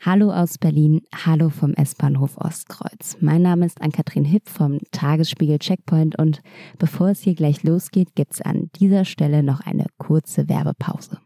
Hallo aus Berlin, hallo vom S-Bahnhof Ostkreuz. Mein Name ist Ann-Kathrin Hipp vom Tagesspiegel Checkpoint und bevor es hier gleich losgeht, gibt es an dieser Stelle noch eine kurze Werbepause.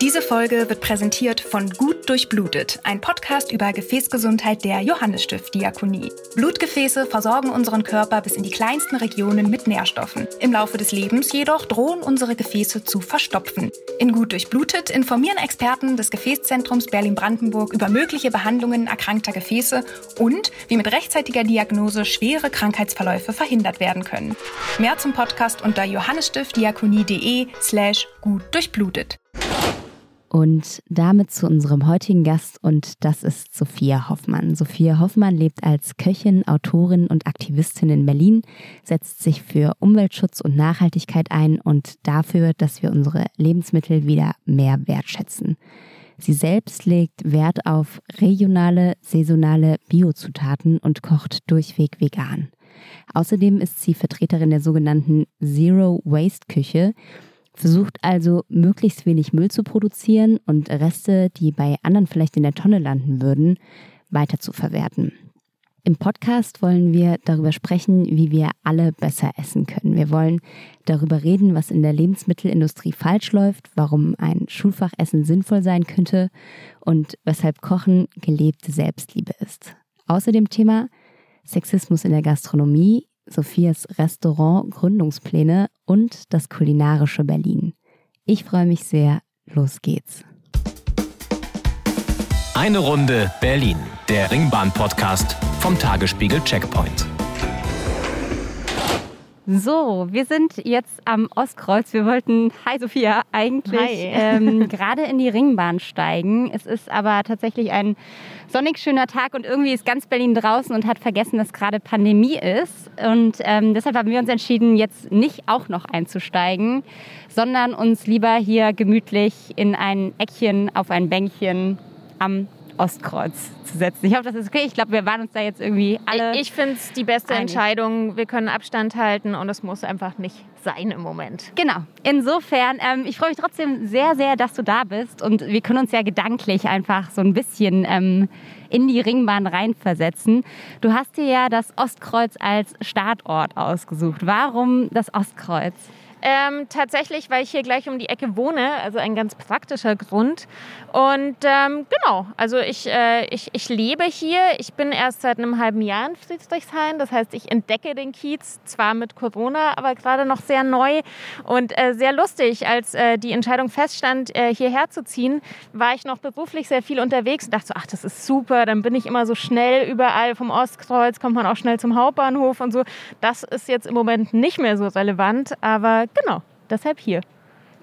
Diese Folge wird präsentiert von Gut Durchblutet, ein Podcast über Gefäßgesundheit der Johannesstift Diakonie. Blutgefäße versorgen unseren Körper bis in die kleinsten Regionen mit Nährstoffen. Im Laufe des Lebens jedoch drohen unsere Gefäße zu verstopfen. In Gut Durchblutet informieren Experten des Gefäßzentrums Berlin-Brandenburg über mögliche Behandlungen erkrankter Gefäße und wie mit rechtzeitiger Diagnose schwere Krankheitsverläufe verhindert werden können. Mehr zum Podcast unter johannesstiftdiakonie.de slash gut durchblutet. Und damit zu unserem heutigen Gast und das ist Sophia Hoffmann. Sophia Hoffmann lebt als Köchin, Autorin und Aktivistin in Berlin, setzt sich für Umweltschutz und Nachhaltigkeit ein und dafür, dass wir unsere Lebensmittel wieder mehr wertschätzen. Sie selbst legt Wert auf regionale, saisonale Biozutaten und kocht durchweg vegan. Außerdem ist sie Vertreterin der sogenannten Zero Waste Küche, versucht also möglichst wenig Müll zu produzieren und Reste, die bei anderen vielleicht in der Tonne landen würden, weiter zu verwerten. Im Podcast wollen wir darüber sprechen, wie wir alle besser essen können. Wir wollen darüber reden, was in der Lebensmittelindustrie falsch läuft, warum ein Schulfachessen sinnvoll sein könnte und weshalb Kochen gelebte Selbstliebe ist. Außerdem Thema Sexismus in der Gastronomie, Sophias Restaurant Gründungspläne und das kulinarische Berlin. Ich freue mich sehr. Los geht's. Eine Runde Berlin, der Ringbahn-Podcast vom Tagesspiegel Checkpoint. So, wir sind jetzt am Ostkreuz. Wir wollten, hi Sophia, eigentlich ähm, gerade in die Ringbahn steigen. Es ist aber tatsächlich ein sonnig schöner Tag und irgendwie ist ganz Berlin draußen und hat vergessen, dass gerade Pandemie ist. Und ähm, deshalb haben wir uns entschieden, jetzt nicht auch noch einzusteigen, sondern uns lieber hier gemütlich in ein Eckchen auf ein Bänkchen am Ostkreuz zu setzen. Ich hoffe, das ist okay. Ich glaube, wir waren uns da jetzt irgendwie alle. Ich, ich finde es die beste einig. Entscheidung. Wir können Abstand halten und es muss einfach nicht sein im Moment. Genau. Insofern, ähm, ich freue mich trotzdem sehr, sehr, dass du da bist und wir können uns ja gedanklich einfach so ein bisschen ähm, in die Ringbahn reinversetzen. Du hast dir ja das Ostkreuz als Startort ausgesucht. Warum das Ostkreuz? Ähm, tatsächlich, weil ich hier gleich um die Ecke wohne, also ein ganz praktischer Grund. Und ähm, genau, also ich, äh, ich, ich lebe hier. Ich bin erst seit einem halben Jahr in Friedrichshain. Das heißt, ich entdecke den Kiez zwar mit Corona, aber gerade noch sehr neu und äh, sehr lustig. Als äh, die Entscheidung feststand, äh, hierher zu ziehen, war ich noch beruflich sehr viel unterwegs und dachte so, ach, das ist super. Dann bin ich immer so schnell überall vom Ostkreuz, kommt man auch schnell zum Hauptbahnhof und so. Das ist jetzt im Moment nicht mehr so relevant, aber genau, deshalb hier.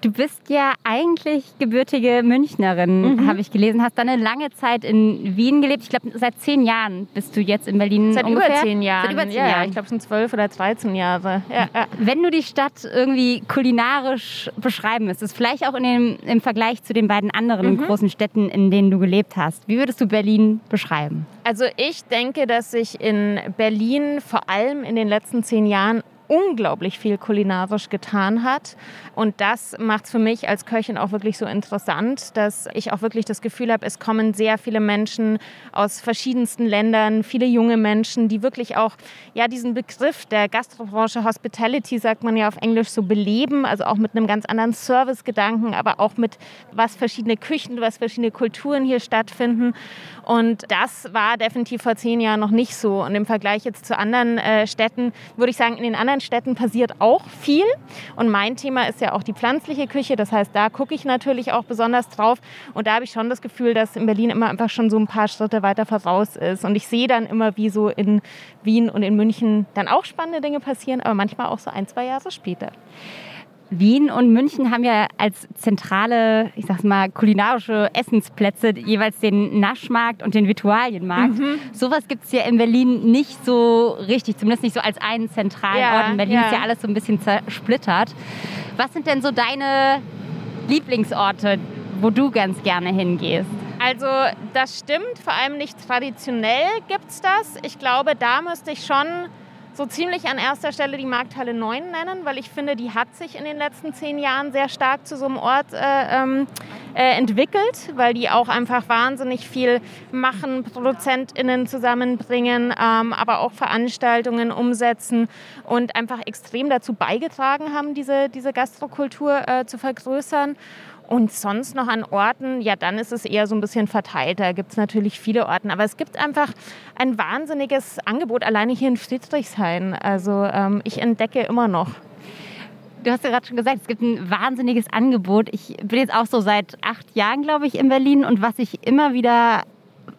Du bist ja eigentlich gebürtige Münchnerin, mhm. habe ich gelesen. Hast dann eine lange Zeit in Wien gelebt. Ich glaube, seit zehn Jahren bist du jetzt in Berlin. Seit ungefähr. über zehn Jahren. Seit über zehn ja, Jahren. Ich glaube, sind zwölf oder dreizehn Jahre. Ja, ja. Wenn du die Stadt irgendwie kulinarisch beschreiben müsstest, vielleicht auch in dem, im Vergleich zu den beiden anderen mhm. großen Städten, in denen du gelebt hast, wie würdest du Berlin beschreiben? Also ich denke, dass sich in Berlin vor allem in den letzten zehn Jahren unglaublich viel kulinarisch getan hat. Und das macht es für mich als Köchin auch wirklich so interessant, dass ich auch wirklich das Gefühl habe, es kommen sehr viele Menschen aus verschiedensten Ländern, viele junge Menschen, die wirklich auch ja, diesen Begriff der Gastrobranche Hospitality, sagt man ja auf Englisch, so beleben, also auch mit einem ganz anderen Servicegedanken, aber auch mit was verschiedene Küchen, was verschiedene Kulturen hier stattfinden. Und das war definitiv vor zehn Jahren noch nicht so. Und im Vergleich jetzt zu anderen äh, Städten würde ich sagen, in den anderen Städten passiert auch viel. Und mein Thema ist ja auch die pflanzliche Küche. Das heißt, da gucke ich natürlich auch besonders drauf. Und da habe ich schon das Gefühl, dass in Berlin immer einfach schon so ein paar Schritte weiter voraus ist. Und ich sehe dann immer, wie so in Wien und in München dann auch spannende Dinge passieren, aber manchmal auch so ein, zwei Jahre später. Wien und München haben ja als zentrale, ich sag's mal, kulinarische Essensplätze jeweils den Naschmarkt und den Virtualienmarkt. Mhm. Sowas gibt es ja in Berlin nicht so richtig, zumindest nicht so als einen zentralen ja, Ort. In Berlin ja. ist ja alles so ein bisschen zersplittert. Was sind denn so deine Lieblingsorte, wo du ganz gerne hingehst? Also das stimmt, vor allem nicht traditionell gibt es das. Ich glaube, da müsste ich schon so ziemlich an erster Stelle die Markthalle 9 nennen, weil ich finde, die hat sich in den letzten zehn Jahren sehr stark zu so einem Ort äh, ähm, äh, entwickelt, weil die auch einfach wahnsinnig viel machen, ProduzentInnen zusammenbringen, ähm, aber auch Veranstaltungen umsetzen und einfach extrem dazu beigetragen haben, diese, diese Gastrokultur äh, zu vergrößern. Und sonst noch an Orten, ja, dann ist es eher so ein bisschen verteilt. Da gibt es natürlich viele Orten. Aber es gibt einfach ein wahnsinniges Angebot, alleine hier in Friedrichshain. Also ähm, ich entdecke immer noch. Du hast ja gerade schon gesagt, es gibt ein wahnsinniges Angebot. Ich bin jetzt auch so seit acht Jahren, glaube ich, in Berlin. Und was ich immer wieder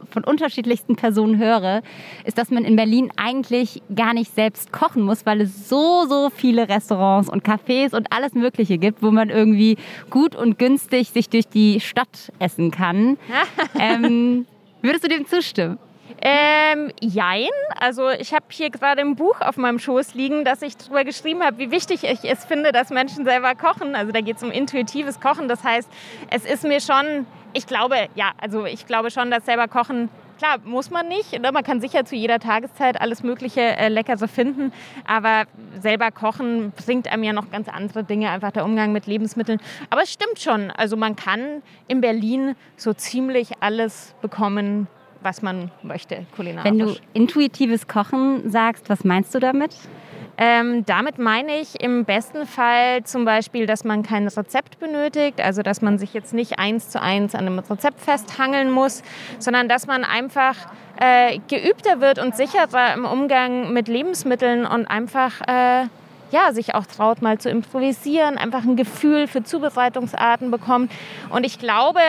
von unterschiedlichsten Personen höre, ist, dass man in Berlin eigentlich gar nicht selbst kochen muss, weil es so, so viele Restaurants und Cafés und alles Mögliche gibt, wo man irgendwie gut und günstig sich durch die Stadt essen kann. ähm, würdest du dem zustimmen? Ähm, jein. Also ich habe hier gerade ein Buch auf meinem Schoß liegen, das ich darüber geschrieben habe, wie wichtig ich es finde, dass Menschen selber kochen. Also da geht es um intuitives Kochen. Das heißt, es ist mir schon ich glaube, ja, also ich glaube schon, dass selber kochen Klar, muss man nicht. Ne? Man kann sicher zu jeder Tageszeit alles Mögliche äh, Leckere finden. Aber selber kochen bringt einem ja noch ganz andere Dinge, einfach der Umgang mit Lebensmitteln. Aber es stimmt schon. Also man kann in Berlin so ziemlich alles bekommen, was man möchte, kulinarisch. Wenn du intuitives Kochen sagst, was meinst du damit? Ähm, damit meine ich im besten Fall zum Beispiel, dass man kein Rezept benötigt, also dass man sich jetzt nicht eins zu eins an einem Rezept festhangeln muss, sondern dass man einfach äh, geübter wird und sicherer im Umgang mit Lebensmitteln und einfach äh, ja, sich auch traut, mal zu improvisieren, einfach ein Gefühl für Zubereitungsarten bekommt. Und ich glaube,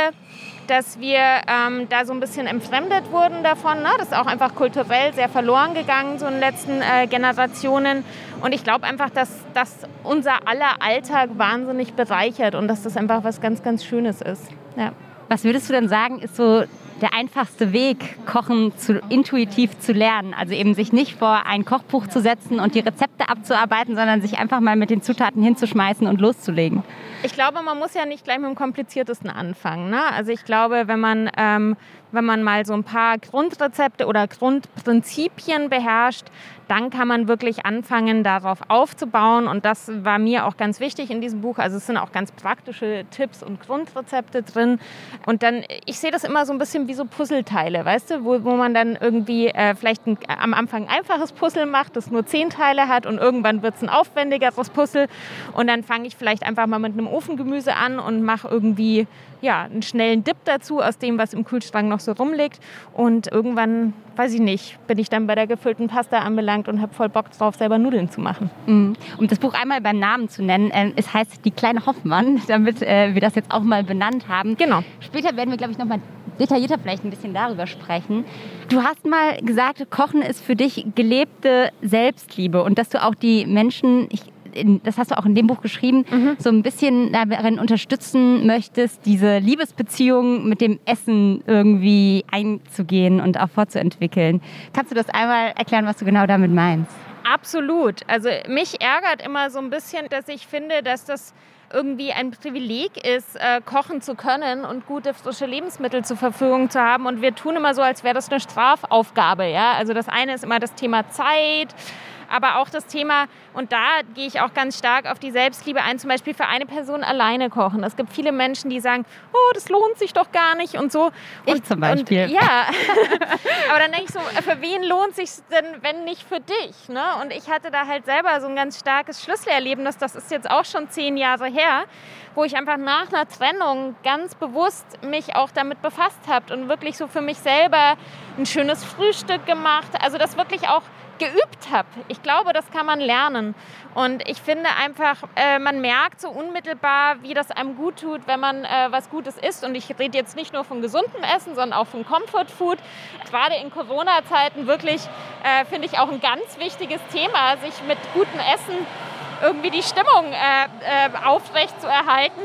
dass wir ähm, da so ein bisschen entfremdet wurden davon. Ne? Das ist auch einfach kulturell sehr verloren gegangen, so in den letzten äh, Generationen. Und ich glaube einfach, dass das unser aller Alltag wahnsinnig bereichert und dass das einfach was ganz, ganz Schönes ist. Ja. Was würdest du denn sagen, ist so der einfachste Weg, Kochen zu, intuitiv zu lernen. Also eben sich nicht vor ein Kochbuch zu setzen und die Rezepte abzuarbeiten, sondern sich einfach mal mit den Zutaten hinzuschmeißen und loszulegen. Ich glaube, man muss ja nicht gleich mit dem kompliziertesten anfangen. Ne? Also ich glaube, wenn man, ähm, wenn man mal so ein paar Grundrezepte oder Grundprinzipien beherrscht, dann kann man wirklich anfangen, darauf aufzubauen. Und das war mir auch ganz wichtig in diesem Buch. Also es sind auch ganz praktische Tipps und Grundrezepte drin. Und dann, ich sehe das immer so ein bisschen wie so Puzzleteile, weißt du, wo, wo man dann irgendwie äh, vielleicht ein, am Anfang ein einfaches Puzzle macht, das nur zehn Teile hat und irgendwann wird es ein aufwendigeres Puzzle. Und dann fange ich vielleicht einfach mal mit einem Ofengemüse an und mache irgendwie ja, einen schnellen Dip dazu aus dem, was im Kühlschrank noch so rumliegt. Und irgendwann, weiß ich nicht, bin ich dann bei der gefüllten Pasta anbelangt und habe voll Bock drauf, selber Nudeln zu machen. Mhm. Um das Buch einmal beim Namen zu nennen, äh, es heißt Die kleine Hoffmann, damit äh, wir das jetzt auch mal benannt haben. Genau. Später werden wir, glaube ich, noch mal detaillierter vielleicht ein bisschen darüber sprechen. Du hast mal gesagt, Kochen ist für dich gelebte Selbstliebe und dass du auch die Menschen, ich in, das hast du auch in dem Buch geschrieben, mhm. so ein bisschen darin unterstützen möchtest, diese Liebesbeziehung mit dem Essen irgendwie einzugehen und auch fortzuentwickeln. Kannst du das einmal erklären, was du genau damit meinst? Absolut. Also mich ärgert immer so ein bisschen, dass ich finde, dass das irgendwie ein Privileg ist, äh, kochen zu können und gute frische Lebensmittel zur Verfügung zu haben. Und wir tun immer so, als wäre das eine Strafaufgabe. Ja? Also das eine ist immer das Thema Zeit aber auch das Thema, und da gehe ich auch ganz stark auf die Selbstliebe ein, zum Beispiel für eine Person alleine kochen. Es gibt viele Menschen, die sagen, oh, das lohnt sich doch gar nicht und so. Ich und, zum Beispiel. Und, ja, aber dann denke ich so, für wen lohnt sich denn, wenn nicht für dich? Ne? Und ich hatte da halt selber so ein ganz starkes Schlüsselerlebnis, das ist jetzt auch schon zehn Jahre her, wo ich einfach nach einer Trennung ganz bewusst mich auch damit befasst habe und wirklich so für mich selber ein schönes Frühstück gemacht. Also das wirklich auch geübt habe. Ich glaube, das kann man lernen. Und ich finde einfach, äh, man merkt so unmittelbar, wie das einem gut tut, wenn man äh, was Gutes isst. Und ich rede jetzt nicht nur von gesundem Essen, sondern auch von Comfort Food. Gerade in Corona-Zeiten wirklich, äh, finde ich, auch ein ganz wichtiges Thema, sich mit gutem Essen irgendwie die Stimmung äh, äh, aufrecht zu erhalten.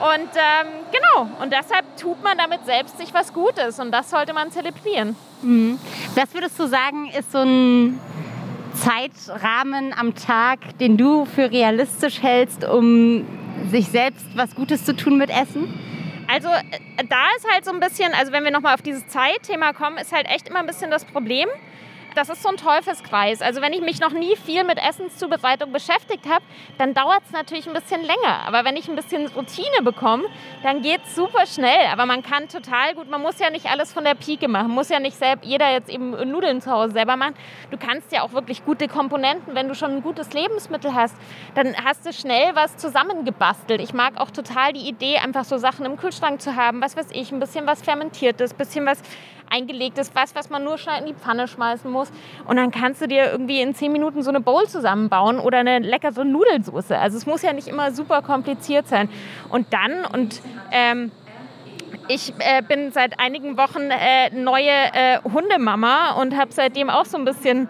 Und ähm, genau, und deshalb tut man damit selbst sich was Gutes und das sollte man zelebrieren. Mhm. Das würdest du sagen, ist so ein Zeitrahmen am Tag, den du für realistisch hältst, um sich selbst was Gutes zu tun mit Essen? Also da ist halt so ein bisschen, also wenn wir nochmal auf dieses Zeitthema kommen, ist halt echt immer ein bisschen das Problem, das ist so ein Teufelskreis. Also wenn ich mich noch nie viel mit Essenszubereitung beschäftigt habe, dann dauert es natürlich ein bisschen länger. Aber wenn ich ein bisschen Routine bekomme, dann geht es super schnell. Aber man kann total gut, man muss ja nicht alles von der Pike machen, muss ja nicht selbst, jeder jetzt eben Nudeln zu Hause selber machen. Du kannst ja auch wirklich gute Komponenten, wenn du schon ein gutes Lebensmittel hast, dann hast du schnell was zusammengebastelt. Ich mag auch total die Idee, einfach so Sachen im Kühlschrank zu haben, was weiß ich, ein bisschen was fermentiertes, ein bisschen was eingelegtes, was, was man nur schnell in die Pfanne schmeißen muss. Und dann kannst du dir irgendwie in zehn Minuten so eine Bowl zusammenbauen oder eine leckere Nudelsoße. Also es muss ja nicht immer super kompliziert sein. Und dann, und ähm, ich äh, bin seit einigen Wochen äh, neue äh, Hundemama und habe seitdem auch so ein bisschen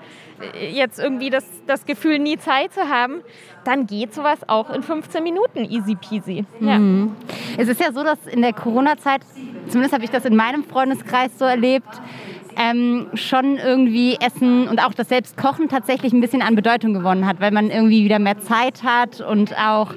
äh, jetzt irgendwie das, das Gefühl, nie Zeit zu haben, dann geht sowas auch in 15 Minuten easy peasy. Ja. Mhm. Es ist ja so, dass in der Corona-Zeit, zumindest habe ich das in meinem Freundeskreis so erlebt, ähm, schon irgendwie Essen und auch das Selbstkochen tatsächlich ein bisschen an Bedeutung gewonnen hat, weil man irgendwie wieder mehr Zeit hat und auch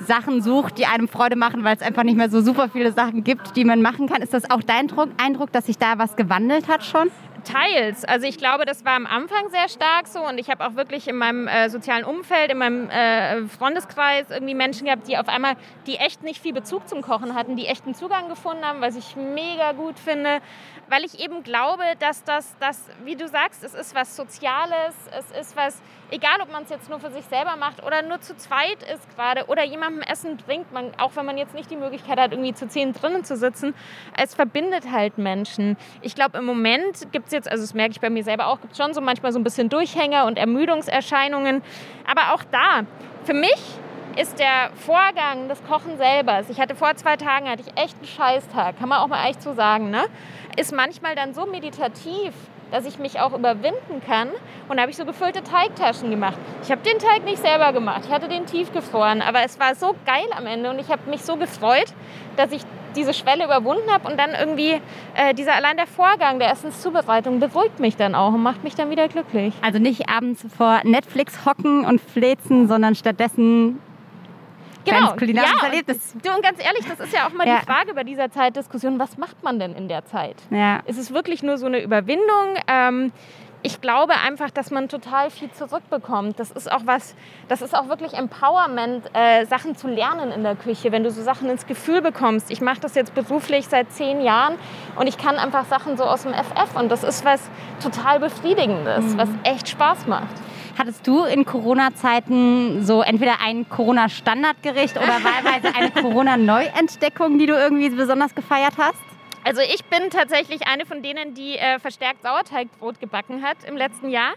Sachen sucht, die einem Freude machen, weil es einfach nicht mehr so super viele Sachen gibt, die man machen kann. Ist das auch dein Eindruck, dass sich da was gewandelt hat schon? Teils. Also ich glaube, das war am Anfang sehr stark so und ich habe auch wirklich in meinem äh, sozialen Umfeld, in meinem äh, Freundeskreis irgendwie Menschen gehabt, die auf einmal, die echt nicht viel Bezug zum Kochen hatten, die echten Zugang gefunden haben, was ich mega gut finde, weil ich eben glaube, dass das, das wie du sagst, es ist was Soziales, es ist was, egal ob man es jetzt nur für sich selber macht oder nur zu zweit ist gerade oder jemandem Essen bringt, man, auch wenn man jetzt nicht die Möglichkeit hat, irgendwie zu zehn drinnen zu sitzen, es verbindet halt Menschen. Ich glaube, im Moment gibt es jetzt, also das merke ich bei mir selber auch, gibt es schon so manchmal so ein bisschen Durchhänger und Ermüdungserscheinungen, aber auch da, für mich ist der Vorgang des Kochen selber. Ich hatte vor zwei Tagen hatte ich echt einen Scheißtag, kann man auch mal echt so sagen, ne? Ist manchmal dann so meditativ, dass ich mich auch überwinden kann. Und da habe ich so gefüllte Teigtaschen gemacht. Ich habe den Teig nicht selber gemacht, ich hatte den tiefgefroren, aber es war so geil am Ende und ich habe mich so gefreut, dass ich diese Schwelle überwunden habe und dann irgendwie äh, dieser allein der Vorgang der Essenszubereitung beruhigt mich dann auch und macht mich dann wieder glücklich. Also nicht abends vor Netflix hocken und flezen, sondern stattdessen genau. kulinarisches ja, Erlebnis. Du, und ganz ehrlich, das ist ja auch mal ja. die Frage bei dieser Zeitdiskussion, was macht man denn in der Zeit? Ja. Ist es wirklich nur so eine Überwindung? Ähm, ich glaube einfach, dass man total viel zurückbekommt. Das ist auch was, das ist auch wirklich Empowerment, äh, Sachen zu lernen in der Küche, wenn du so Sachen ins Gefühl bekommst. Ich mache das jetzt beruflich seit zehn Jahren und ich kann einfach Sachen so aus dem FF und das ist was total Befriedigendes, mhm. was echt Spaß macht. Hattest du in Corona-Zeiten so entweder ein Corona-Standardgericht oder wahlweise eine Corona-Neuentdeckung, die du irgendwie besonders gefeiert hast? Also ich bin tatsächlich eine von denen, die äh, verstärkt Sauerteigbrot gebacken hat im letzten Jahr.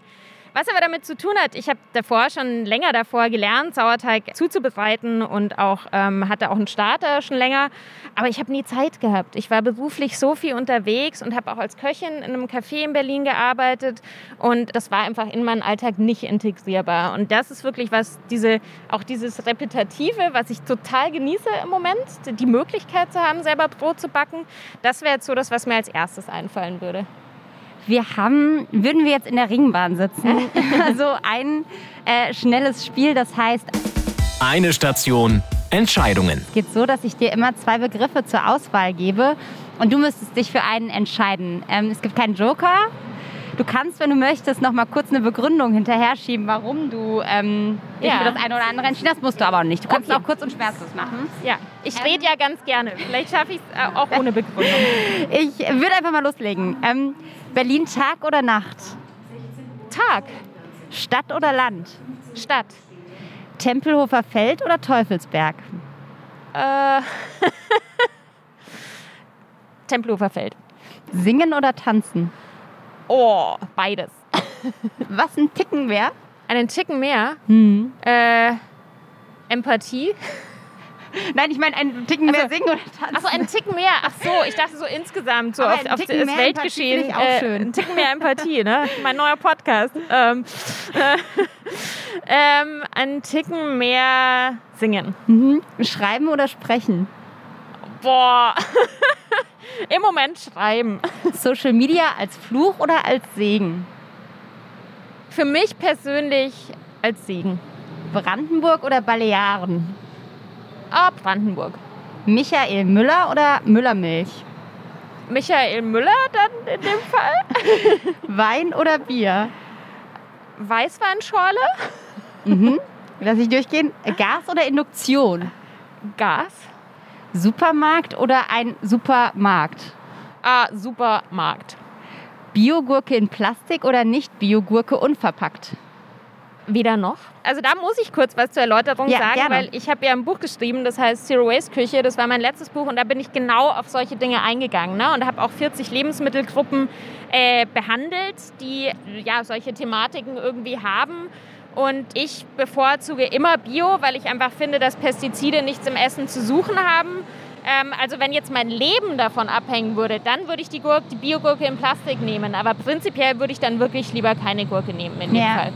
Was aber damit zu tun hat, ich habe davor schon länger davor gelernt, Sauerteig zuzubereiten und auch ähm, hatte auch einen Starter schon länger. Aber ich habe nie Zeit gehabt. Ich war beruflich so viel unterwegs und habe auch als Köchin in einem Café in Berlin gearbeitet und das war einfach in meinen Alltag nicht integrierbar. Und das ist wirklich was, diese, auch dieses Repetitive, was ich total genieße im Moment, die Möglichkeit zu haben, selber Brot zu backen. Das wäre jetzt so das, was mir als erstes einfallen würde. Wir haben, würden wir jetzt in der Ringbahn sitzen, so ein äh, schnelles Spiel, das heißt eine Station Entscheidungen. Es geht so, dass ich dir immer zwei Begriffe zur Auswahl gebe und du müsstest dich für einen entscheiden. Ähm, es gibt keinen Joker. Du kannst, wenn du möchtest, noch mal kurz eine Begründung hinterher schieben, warum du ähm, ja. für das eine oder andere entschieden hast. Musst du aber auch nicht. Du kannst okay. es auch kurz und schmerzlos machen. Ja, ich ähm, rede ja ganz gerne. Vielleicht schaffe ich es äh, auch ohne Begründung. ich würde einfach mal loslegen. Ähm, Berlin Tag oder Nacht? Tag. Stadt oder Land? Stadt. Tempelhofer Feld oder Teufelsberg? Äh, Tempelhofer Feld. Singen oder tanzen? Oh, beides. Was ein Ticken mehr? Einen Ticken mehr? Hm. Äh, Empathie. Nein, ich meine, ein Ticken mehr also, singen oder tanzen. Achso, ein Ticken mehr. Ach so, ich dachte so insgesamt, so auf, auf das Weltgeschehen. Ich auch äh, schön. Ein Ticken mehr Empathie, ne? Mein neuer Podcast. Ähm, äh, ähm, ein Ticken mehr singen. Mhm. Schreiben oder sprechen? Boah. Im Moment schreiben. Social Media als Fluch oder als Segen? Für mich persönlich als Segen. Brandenburg oder Balearen? Ah, Brandenburg. Michael Müller oder Müllermilch? Michael Müller dann in dem Fall. Wein oder Bier? Weißweinschorle. Mhm. Lass ich durchgehen. Gas oder Induktion? Gas. Supermarkt oder ein Supermarkt? Ah, Supermarkt. Biogurke in Plastik oder nicht Biogurke unverpackt? Weder noch. Also da muss ich kurz was zur Erläuterung Ja, sagen, gerne. weil ich habe ja ein Buch geschrieben, das heißt Zero Waste Küche. Das war mein letztes Buch und da bin ich genau auf solche Dinge eingegangen ne? und habe auch 40 Lebensmittelgruppen äh, behandelt, die ja solche Thematiken irgendwie haben. Und ich bevorzuge immer Bio, weil ich einfach finde, dass Pestizide nichts im Essen zu suchen haben. Ähm, also wenn jetzt mein Leben davon abhängen würde, dann würde ich die, Gurke, die Biogurke in Plastik nehmen. Aber prinzipiell würde ich dann wirklich lieber keine Gurke nehmen in dem Ja. Fall.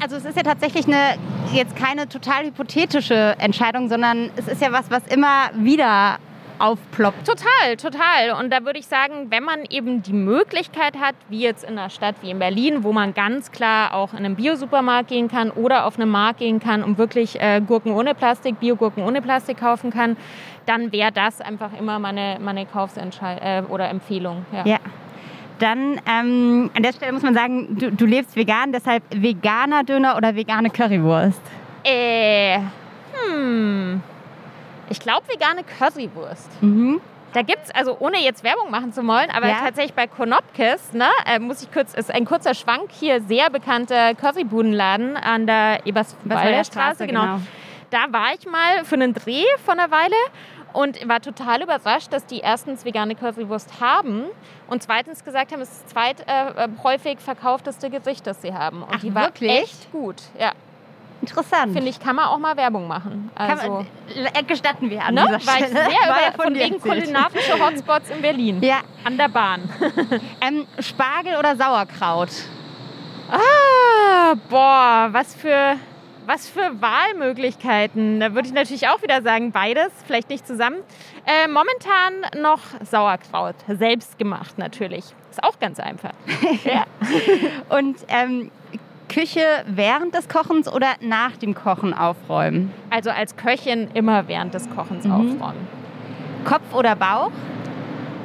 Also es ist ja tatsächlich eine, jetzt keine total hypothetische Entscheidung, sondern es ist ja was, was immer wieder aufploppt. Total, total. Und da würde ich sagen, wenn man eben die Möglichkeit hat, wie jetzt in einer Stadt wie in Berlin, wo man ganz klar auch in einen Biosupermarkt gehen kann oder auf einen Markt gehen kann und wirklich äh, Gurken ohne Plastik, Biogurken ohne Plastik kaufen kann, dann wäre das einfach immer meine, meine Kaufsentscheidung äh, oder Empfehlung. Ja. Ja. Dann ähm, an der Stelle muss man sagen, du, du lebst vegan, deshalb veganer Döner oder vegane Currywurst. Äh, hm. Ich glaube vegane Currywurst. Mhm. Da gibt's also ohne jetzt Werbung machen zu wollen, aber Ja. tatsächlich bei Konopkes, ne, äh, muss ich kurz, ist ein kurzer Schwank hier, sehr bekannter Currybudenladen an der Eberswalder Straße, genau. Da war ich mal für einen Dreh von einer Weile und war total überrascht, dass die erstens vegane Currywurst haben und zweitens gesagt haben, es ist das zweit äh, äh, häufig verkaufteste Gericht, das sie haben. Und Ach, die war wirklich? echt gut. Ja, Interessant. finde ich, kann man auch mal Werbung machen. Kann Also, man, äh, gestatten wir an ne, dieser war ich Stelle. sehr War über, von wegen kulinarische Hotspots in Berlin. Ja. An der Bahn. Ähm, Spargel oder Sauerkraut? Ah, boah, was für, was für Wahlmöglichkeiten. Da würde ich natürlich auch wieder sagen, beides, vielleicht nicht zusammen. Äh, momentan noch Sauerkraut, selbst gemacht natürlich. Ist auch ganz einfach. ja. Und ähm, Küche während des Kochens oder nach dem Kochen aufräumen? Also als Köchin immer während des Kochens Mhm. aufräumen. Kopf oder Bauch?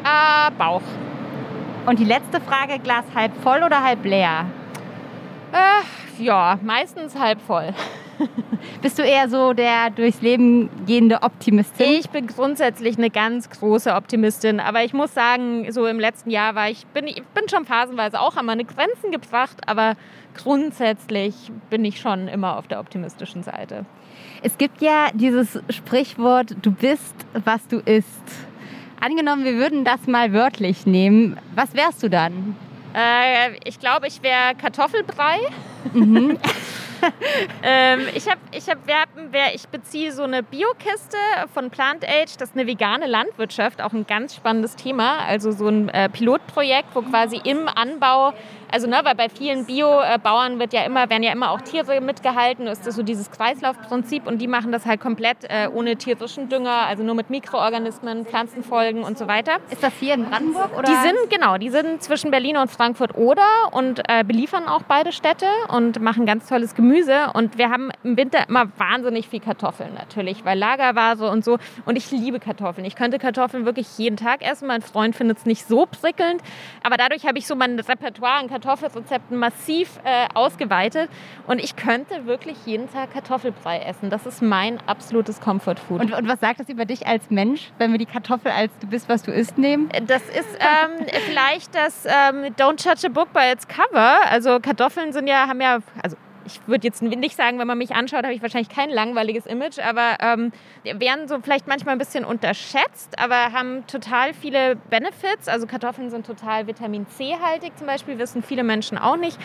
Ah, Bauch. Und die letzte Frage, Glas halb voll oder halb leer? Äh, ja, meistens halb voll. Bist du eher so der durchs Leben gehende Optimistin? Ich bin grundsätzlich eine ganz große Optimistin, aber ich muss sagen, so im letzten Jahr war ich bin, ich bin schon phasenweise auch an meine Grenzen gebracht, aber grundsätzlich bin ich schon immer auf der optimistischen Seite. Es gibt ja dieses Sprichwort, du bist, was du isst. Angenommen, wir würden das mal wörtlich nehmen. Was wärst du dann? Äh, ich glaube, ich wäre Kartoffelbrei. ähm, ich habe, ich habe, wir haben, wer- ich beziehe so eine Biokiste von Plant Age. Das ist eine vegane Landwirtschaft, auch ein ganz spannendes Thema. Also so ein äh, Pilotprojekt, wo quasi im Anbau, also ne, weil bei vielen Biobauern wird ja immer, werden ja immer auch Tiere mitgehalten. Ist das so dieses Kreislaufprinzip und die machen das halt komplett äh, ohne tierischen Dünger, also nur mit Mikroorganismen, Pflanzenfolgen und so weiter. Ist das hier in Brandenburg? Oder? Die sind, genau, die sind zwischen Berlin und Frankfurt-Oder und äh, beliefern auch beide Städte und machen ganz tolles Gemüse. Und wir haben im Winter immer wahnsinnig viel Kartoffeln natürlich, weil Lagerware und so. Und ich liebe Kartoffeln. Ich könnte Kartoffeln wirklich jeden Tag essen. Mein Freund findet es nicht so prickelnd. Aber dadurch habe ich so mein Repertoire an Kartoffelrezepten massiv äh, ausgeweitet. Und ich könnte wirklich jeden Tag Kartoffelbrei essen. Das ist mein absolutes Comfort-Food. Und, und was sagt das über dich als Mensch, wenn wir die Kartoffel als du bist, was du isst nehmen? Das ist ähm, vielleicht das ähm, Don't judge a book by its cover. Also Kartoffeln sind ja, haben ja, also ich würde jetzt nicht sagen, wenn man mich anschaut, habe ich wahrscheinlich kein langweiliges Image, aber ähm, werden so vielleicht manchmal ein bisschen unterschätzt, aber haben total viele Benefits. Also Kartoffeln sind total Vitamin C-haltig zum Beispiel, wissen viele Menschen auch nicht.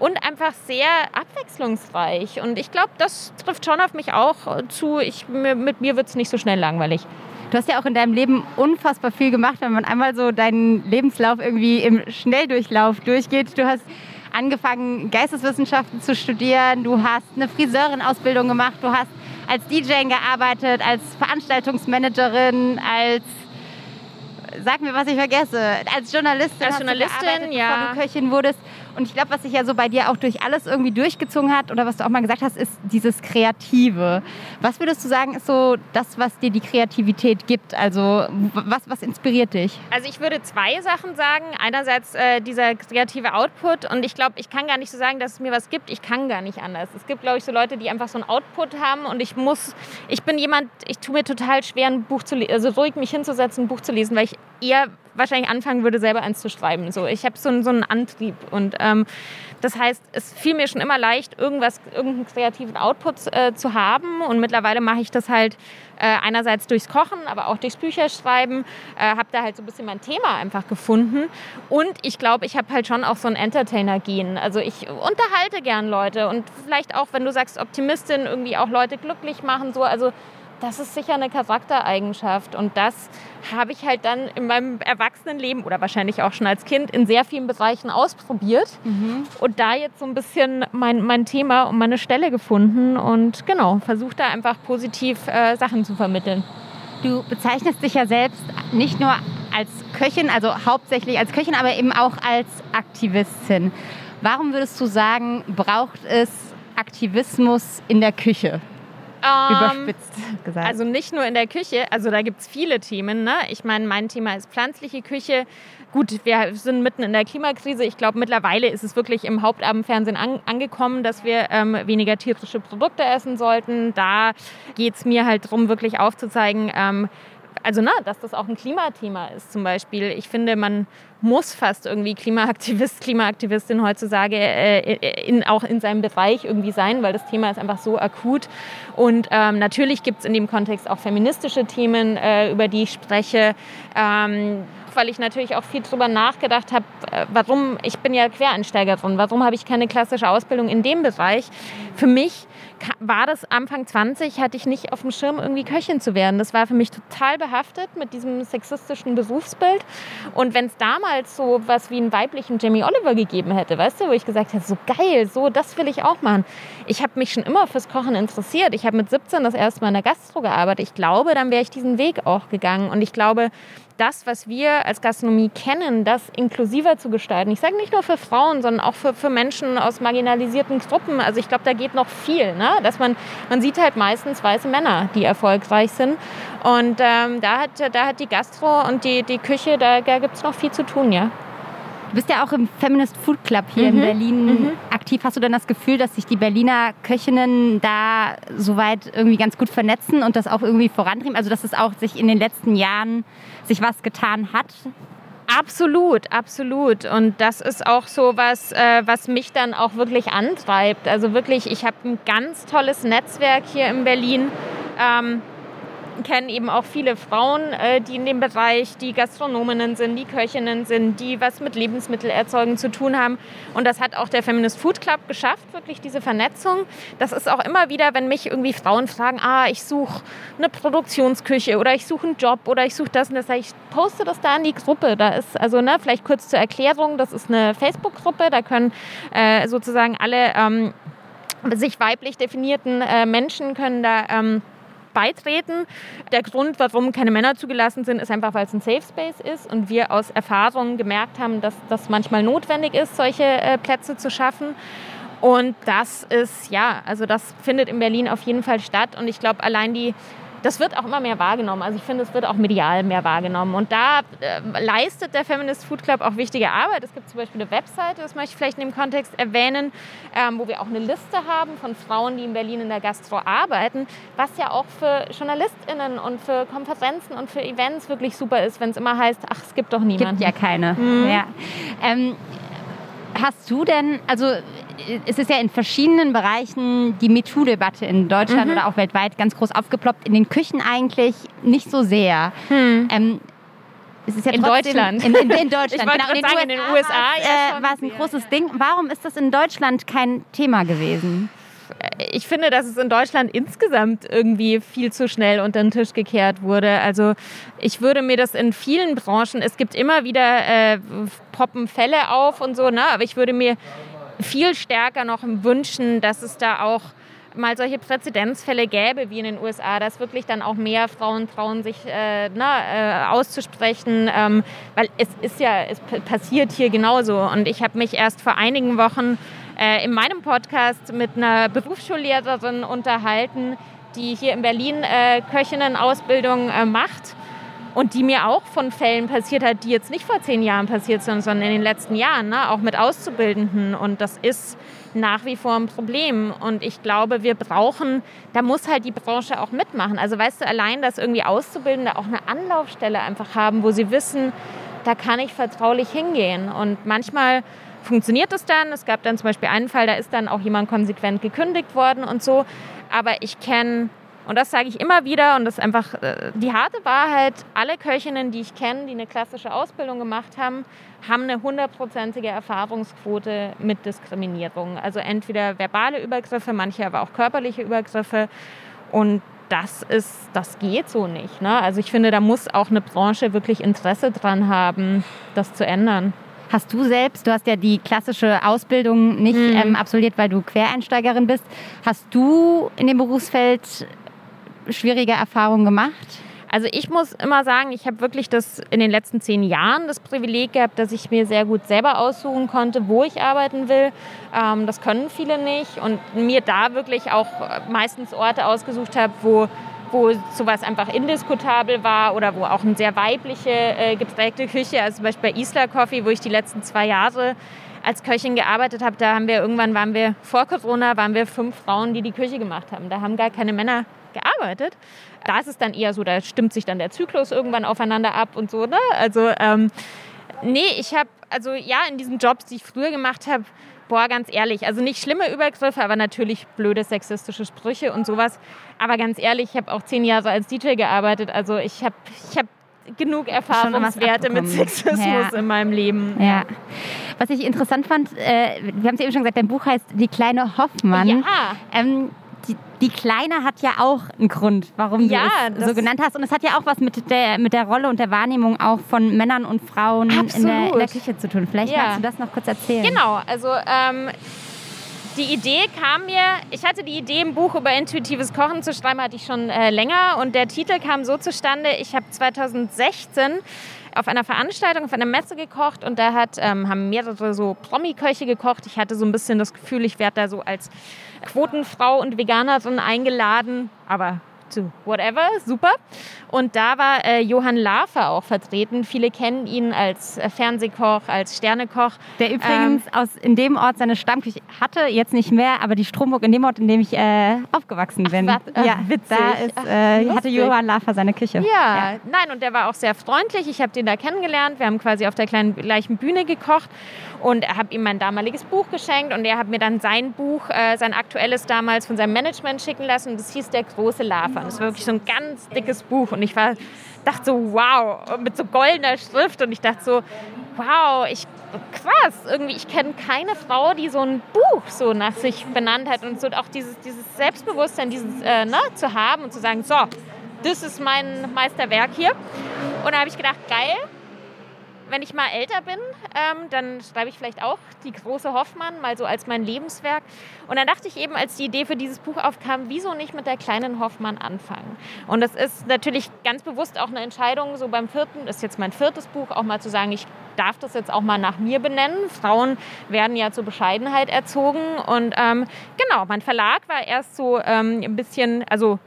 Und einfach sehr abwechslungsreich. Und ich glaube, das trifft schon auf mich auch zu. Ich, mit mir wird es nicht so schnell langweilig. Du hast ja auch in deinem Leben unfassbar viel gemacht, wenn man einmal so deinen Lebenslauf irgendwie im Schnelldurchlauf durchgeht. Du hast angefangen, Geisteswissenschaften zu studieren, du hast eine Friseurin-Ausbildung gemacht, du hast als DJ gearbeitet, als Veranstaltungsmanagerin, als sag mir, was ich vergesse. Als Journalistin, Als Journalistin, ja. bevor du Köchin wurdest. Und ich glaube, was sich ja so bei dir auch durch alles irgendwie durchgezogen hat oder was du auch mal gesagt hast, ist dieses Kreative. Was würdest du sagen, ist so das, was dir die Kreativität gibt? Also was, was inspiriert dich? Also ich würde zwei Sachen sagen. Einerseits äh, dieser kreative Output und ich glaube, ich kann gar nicht so sagen, dass es mir was gibt. Ich kann gar nicht anders. Es gibt, glaube ich, so Leute, die einfach so einen Output haben und ich muss, ich bin jemand, ich tue mir total schwer, ein Buch zu lesen, also ruhig mich hinzusetzen, ein Buch zu lesen, weil ich eher wahrscheinlich anfangen würde, selber eins zu schreiben. So, ich habe so, einen- so einen Antrieb. Und ähm, das heißt, es fiel mir schon immer leicht, irgendwas, irgendeinen kreativen Output äh, zu haben. Und mittlerweile mache ich das halt äh, einerseits durchs Kochen, aber auch durchs Bücherschreiben, äh, habe da halt so ein bisschen mein Thema einfach gefunden. Und ich glaube, ich habe halt schon auch so ein Entertainer-Gen. Also ich unterhalte gern Leute. Und vielleicht auch, wenn du sagst Optimistin, irgendwie auch Leute glücklich machen, so, also das ist sicher eine Charaktereigenschaft und das habe ich halt dann in meinem Erwachsenenleben oder wahrscheinlich auch schon als Kind in sehr vielen Bereichen ausprobiert und da jetzt so ein bisschen mein, mein Thema und meine Stelle gefunden und genau, versuche da einfach positiv äh, Sachen zu vermitteln. Du bezeichnest dich ja selbst nicht nur als Köchin, also hauptsächlich als Köchin, aber eben auch als Aktivistin. Warum würdest du sagen, braucht es Aktivismus in der Küche? Ähm, Überspitzt gesagt. Also nicht nur in der Küche, also da gibt es viele Themen. Ne? Ich meine, mein Thema ist pflanzliche Küche. Gut, wir sind mitten in der Klimakrise. Ich glaube, mittlerweile ist es wirklich im Hauptabendfernsehen an, angekommen, dass wir ähm, weniger tierische Produkte essen sollten. Da geht es mir halt darum, wirklich aufzuzeigen, ähm, also na, dass das auch ein Klimathema ist zum Beispiel. Ich finde, man muss fast irgendwie Klimaaktivist, Klimaaktivistin heutzutage äh, in, auch in seinem Bereich irgendwie sein, weil das Thema ist einfach so akut. Und ähm, natürlich gibt es in dem Kontext auch feministische Themen, äh, über die ich spreche. Ähm, weil ich natürlich auch viel darüber nachgedacht habe, äh, warum, ich bin ja Quereinsteigerin, warum habe ich keine klassische Ausbildung in dem Bereich? Für mich war das Anfang 20, hatte ich nicht auf dem Schirm, irgendwie Köchin zu werden. Das war für mich total behaftet mit diesem sexistischen Berufsbild. Und wenn es damals so was wie einen weiblichen Jamie Oliver gegeben hätte, weißt du, wo ich gesagt hätte, so geil, so, das will ich auch machen. Ich habe mich schon immer fürs Kochen interessiert. Ich habe mit 17 das erste Mal in der Gastro gearbeitet. Ich glaube, dann wäre ich diesen Weg auch gegangen. Und ich glaube, das, was wir als Gastronomie kennen, das inklusiver zu gestalten. Ich sage nicht nur für Frauen, sondern auch für, für Menschen aus marginalisierten Gruppen. Also ich glaube, da geht noch viel. Ne? Dass man, man sieht halt meistens weiße Männer, die erfolgreich sind. Und ähm, da, hat, da hat die Gastro und die, die Küche, da, da gibt es noch viel zu tun, ja. Du bist ja auch im Feminist Food Club hier Mhm. in Berlin aktiv. Hast du denn das Gefühl, dass sich die Berliner Köchinnen da soweit irgendwie ganz gut vernetzen und das auch irgendwie vorantrieben? Also dass es auch sich in den letzten Jahren sich was getan hat? Absolut, absolut. Und das ist auch so was, äh, was mich dann auch wirklich antreibt. Also wirklich, ich habe ein ganz tolles Netzwerk hier in Berlin. Ähm, kenne eben auch viele Frauen, äh, die in dem Bereich, die Gastronominnen sind, die Köchinnen sind, die was mit Lebensmittelerzeugen zu tun haben. Und das hat auch der Feminist Food Club geschafft, wirklich diese Vernetzung. Das ist auch immer wieder, wenn mich irgendwie Frauen fragen, ah, ich suche eine Produktionsküche oder ich suche einen Job oder ich suche das und das, ich, poste das da in die Gruppe. Da ist, also ne, vielleicht kurz zur Erklärung, das ist eine Facebook-Gruppe, da können äh, sozusagen alle ähm, sich weiblich definierten äh, Menschen können da ähm, beitreten. Der Grund, warum keine Männer zugelassen sind, ist einfach, weil es ein Safe Space ist und wir aus Erfahrung gemerkt haben, dass das manchmal notwendig ist, solche äh, Plätze zu schaffen. Und das ist, ja, also das findet in Berlin auf jeden Fall statt. Und ich glaube, allein die, das wird auch immer mehr wahrgenommen. Also ich finde, es wird auch medial mehr wahrgenommen. Und da äh, leistet der Feminist Food Club auch wichtige Arbeit. Es gibt zum Beispiel eine Webseite, das möchte ich vielleicht in dem Kontext erwähnen, ähm, wo wir auch eine Liste haben von Frauen, die in Berlin in der Gastro arbeiten, was ja auch für JournalistInnen und für Konferenzen und für Events wirklich super ist, wenn es immer heißt, ach, es gibt doch niemanden. Gibt ja keine. Ja. Ähm, hast du denn, also es ist ja in verschiedenen Bereichen die MeToo-Debatte in Deutschland oder auch weltweit ganz groß aufgeploppt. In den Küchen eigentlich nicht so sehr. Ähm, es ist ja In trotzdem- Deutschland. In, in, in Deutschland. Ich wollte genau, gerade sagen, in den USA, äh, war es ein großes Ding. Warum ist das in Deutschland kein Thema gewesen? Ich finde, dass es in Deutschland insgesamt irgendwie viel zu schnell unter den Tisch gekehrt wurde. Also ich würde mir das in vielen Branchen, es gibt immer wieder äh, poppen Fälle auf und so, ne? aber ich würde mir viel stärker noch wünschen, dass es da auch mal solche Präzedenzfälle gäbe wie in den USA, dass wirklich dann auch mehr Frauen trauen, sich äh, na, äh, auszusprechen, ähm, weil es ist ja, es passiert hier genauso. Und ich habe mich erst vor einigen Wochen äh, in meinem Podcast mit einer Berufsschullehrerin unterhalten, die hier in Berlin äh, Köchinnen-Ausbildung äh, macht und die mir auch von Fällen passiert hat, die jetzt nicht vor zehn Jahren passiert sind, sondern in den letzten Jahren, ne? auch mit Auszubildenden. Und das ist nach wie vor ein Problem. Und ich glaube, wir brauchen, da muss halt die Branche auch mitmachen. Also weißt du, allein, dass irgendwie Auszubildende auch eine Anlaufstelle einfach haben, wo sie wissen, da kann ich vertraulich hingehen. Und manchmal funktioniert es dann. Es gab dann zum Beispiel einen Fall, da ist dann auch jemand konsequent gekündigt worden und so. Aber ich kenne und das sage ich immer wieder und das ist einfach äh, die harte Wahrheit. Alle Köchinnen, die ich kenne, die eine klassische Ausbildung gemacht haben, haben eine hundertprozentige Erfahrungsquote mit Diskriminierung. Also entweder verbale Übergriffe, manche aber auch körperliche Übergriffe. Und das ist, das geht so nicht. Ne? Also ich finde, da muss auch eine Branche wirklich Interesse dran haben, das zu ändern. Hast du selbst, du hast ja die klassische Ausbildung nicht mhm. ähm, absolviert, weil du Quereinsteigerin bist. Hast du in dem Berufsfeld schwierige Erfahrungen gemacht? Also ich muss immer sagen, ich habe wirklich das in den letzten zehn Jahren das Privileg gehabt, dass ich mir sehr gut selber aussuchen konnte, wo ich arbeiten will. Ähm, das können viele nicht und mir da wirklich auch meistens Orte ausgesucht habe, wo wo sowas einfach indiskutabel war oder wo auch eine sehr weibliche äh, geprägte Küche, also zum Beispiel bei Isla Coffee, wo ich die letzten zwei Jahre als Köchin gearbeitet habe, da haben wir irgendwann waren wir vor Corona waren wir fünf Frauen, die die Küche gemacht haben. Da haben gar keine Männer gearbeitet. Da ist es dann eher so, da stimmt sich dann der Zyklus irgendwann aufeinander ab und so. Ne? Also ähm, nee, ich habe, also ja, in diesen Jobs, die ich früher gemacht habe, boah, ganz ehrlich, also nicht schlimme Übergriffe, aber natürlich blöde sexistische Sprüche und sowas. Aber ganz ehrlich, ich habe auch zehn Jahre als DJ gearbeitet, also ich habe ich hab genug Erfahrungswerte mit Sexismus ja. in meinem Leben. Ja. Was ich interessant fand, äh, wir haben es eben schon gesagt, dein Buch heißt Die kleine Hoffmann. Ja. Ähm, die, die, Kleine hat ja auch einen Grund, warum du ja, es so genannt hast. Und es hat ja auch was mit der, mit der Rolle und der Wahrnehmung auch von Männern und Frauen in der, in der, Küche zu tun. Vielleicht ja. kannst du das noch kurz erzählen. Genau, also ähm, die Idee kam mir, ich hatte die Idee, ein Buch über intuitives Kochen zu schreiben, hatte ich schon äh, länger. Und der Titel kam so zustande, ich habe 2016 auf einer Veranstaltung, auf einer Messe gekocht und da hat, ähm, haben mehrere so Promi-Köche gekocht. Ich hatte so ein bisschen das Gefühl, ich werde da so als Quotenfrau und Veganerin eingeladen, aber zu whatever, super. Und da war äh, Johann Lafer auch vertreten. Viele kennen ihn als äh, Fernsehkoch, als Sternekoch. Der übrigens ähm, aus in dem Ort seine Stammküche hatte, jetzt nicht mehr, aber die Stromburg in dem Ort, in dem ich äh, aufgewachsen bin. Ach, was, ja, witzig. Da ist, äh, hatte Johann Lafer seine Küche. Ja, ja, nein, und der war auch sehr freundlich. Ich habe den da kennengelernt. Wir haben quasi auf der kleinen gleichen Bühne gekocht und habe ihm mein damaliges Buch geschenkt und er hat mir dann sein Buch, äh, sein aktuelles damals von seinem Management schicken lassen. Das hieß Der große Lava. Das war wirklich so ein ganz dickes Buch und ich war, dachte so, wow, mit so goldener Schrift und ich dachte so, wow, ich, krass, irgendwie, ich kenne keine Frau, die so ein Buch so nach sich benannt hat und so auch dieses, dieses Selbstbewusstsein, dieses äh, ne, zu haben und zu sagen, so, das ist mein Meisterwerk hier. Und da habe ich gedacht, geil, wenn ich mal älter bin, ähm, dann schreibe ich vielleicht auch die große Hoffmann mal so als mein Lebenswerk. Und dann dachte ich eben, als die Idee für dieses Buch aufkam, wieso nicht mit der kleinen Hoffmann anfangen? Und das ist natürlich ganz bewusst auch eine Entscheidung, so beim vierten, ist jetzt mein viertes Buch, auch mal zu sagen, ich darf das jetzt auch mal nach mir benennen. Frauen werden ja zur Bescheidenheit erzogen. Und ähm, genau, mein Verlag war erst so ähm, ein bisschen, also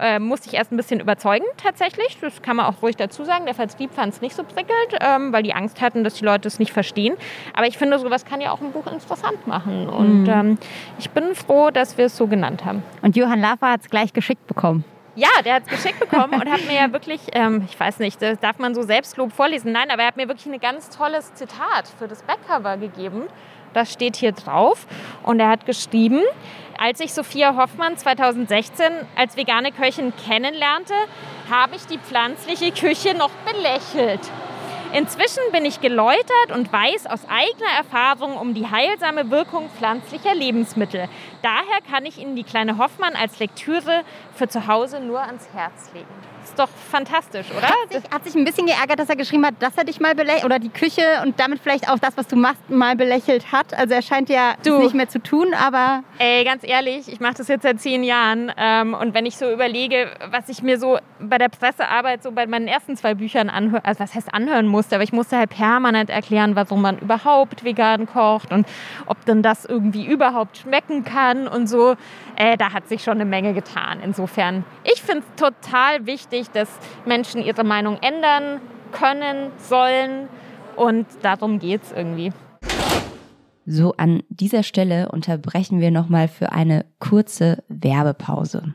äh, musste ich erst ein bisschen überzeugen tatsächlich. Das kann man auch ruhig dazu sagen. Der Vertrieb fand es nicht so prickelt, ähm, weil die Angst hatten, dass die Leute es nicht verstehen. Aber ich finde, sowas kann ja auch ein Buch interessant machen. Und mhm. ähm, ich bin froh, dass wir es so genannt haben. Und Johann Lafer hat es gleich geschickt bekommen. Ja, der hat es geschickt bekommen und hat mir ja wirklich, ähm, ich weiß nicht, das darf man so Selbstlob vorlesen. Nein, aber er hat mir wirklich ein ganz tolles Zitat für das Backcover gegeben. Das steht hier drauf. Und er hat geschrieben, als ich Sophia Hoffmann 2016 als vegane Köchin kennenlernte, habe ich die pflanzliche Küche noch belächelt. Inzwischen bin ich geläutert und weiß aus eigener Erfahrung um die heilsame Wirkung pflanzlicher Lebensmittel. Daher kann ich Ihnen die kleine Hoffmann als Lektüre für zu Hause nur ans Herz legen. Ist doch fantastisch, oder? Hat sich, hat sich ein bisschen geärgert, dass er geschrieben hat, dass er dich mal belächelt oder die Küche und damit vielleicht auch das, was du machst, mal belächelt hat. Also er scheint ja Du. nicht mehr zu tun, aber Ey, ganz ehrlich, ich mache das jetzt seit zehn Jahren ähm, und wenn ich so überlege, was ich mir so bei der Pressearbeit so bei meinen ersten zwei Büchern anhören, also was heißt anhören musste, aber ich musste halt permanent erklären, warum man überhaupt vegan kocht und ob denn das irgendwie überhaupt schmecken kann und so. Äh, da hat sich schon eine Menge getan. Insofern, ich finde es total wichtig, dass Menschen ihre Meinung ändern können, sollen und darum geht es irgendwie. So, an dieser Stelle unterbrechen wir nochmal für eine kurze Werbepause.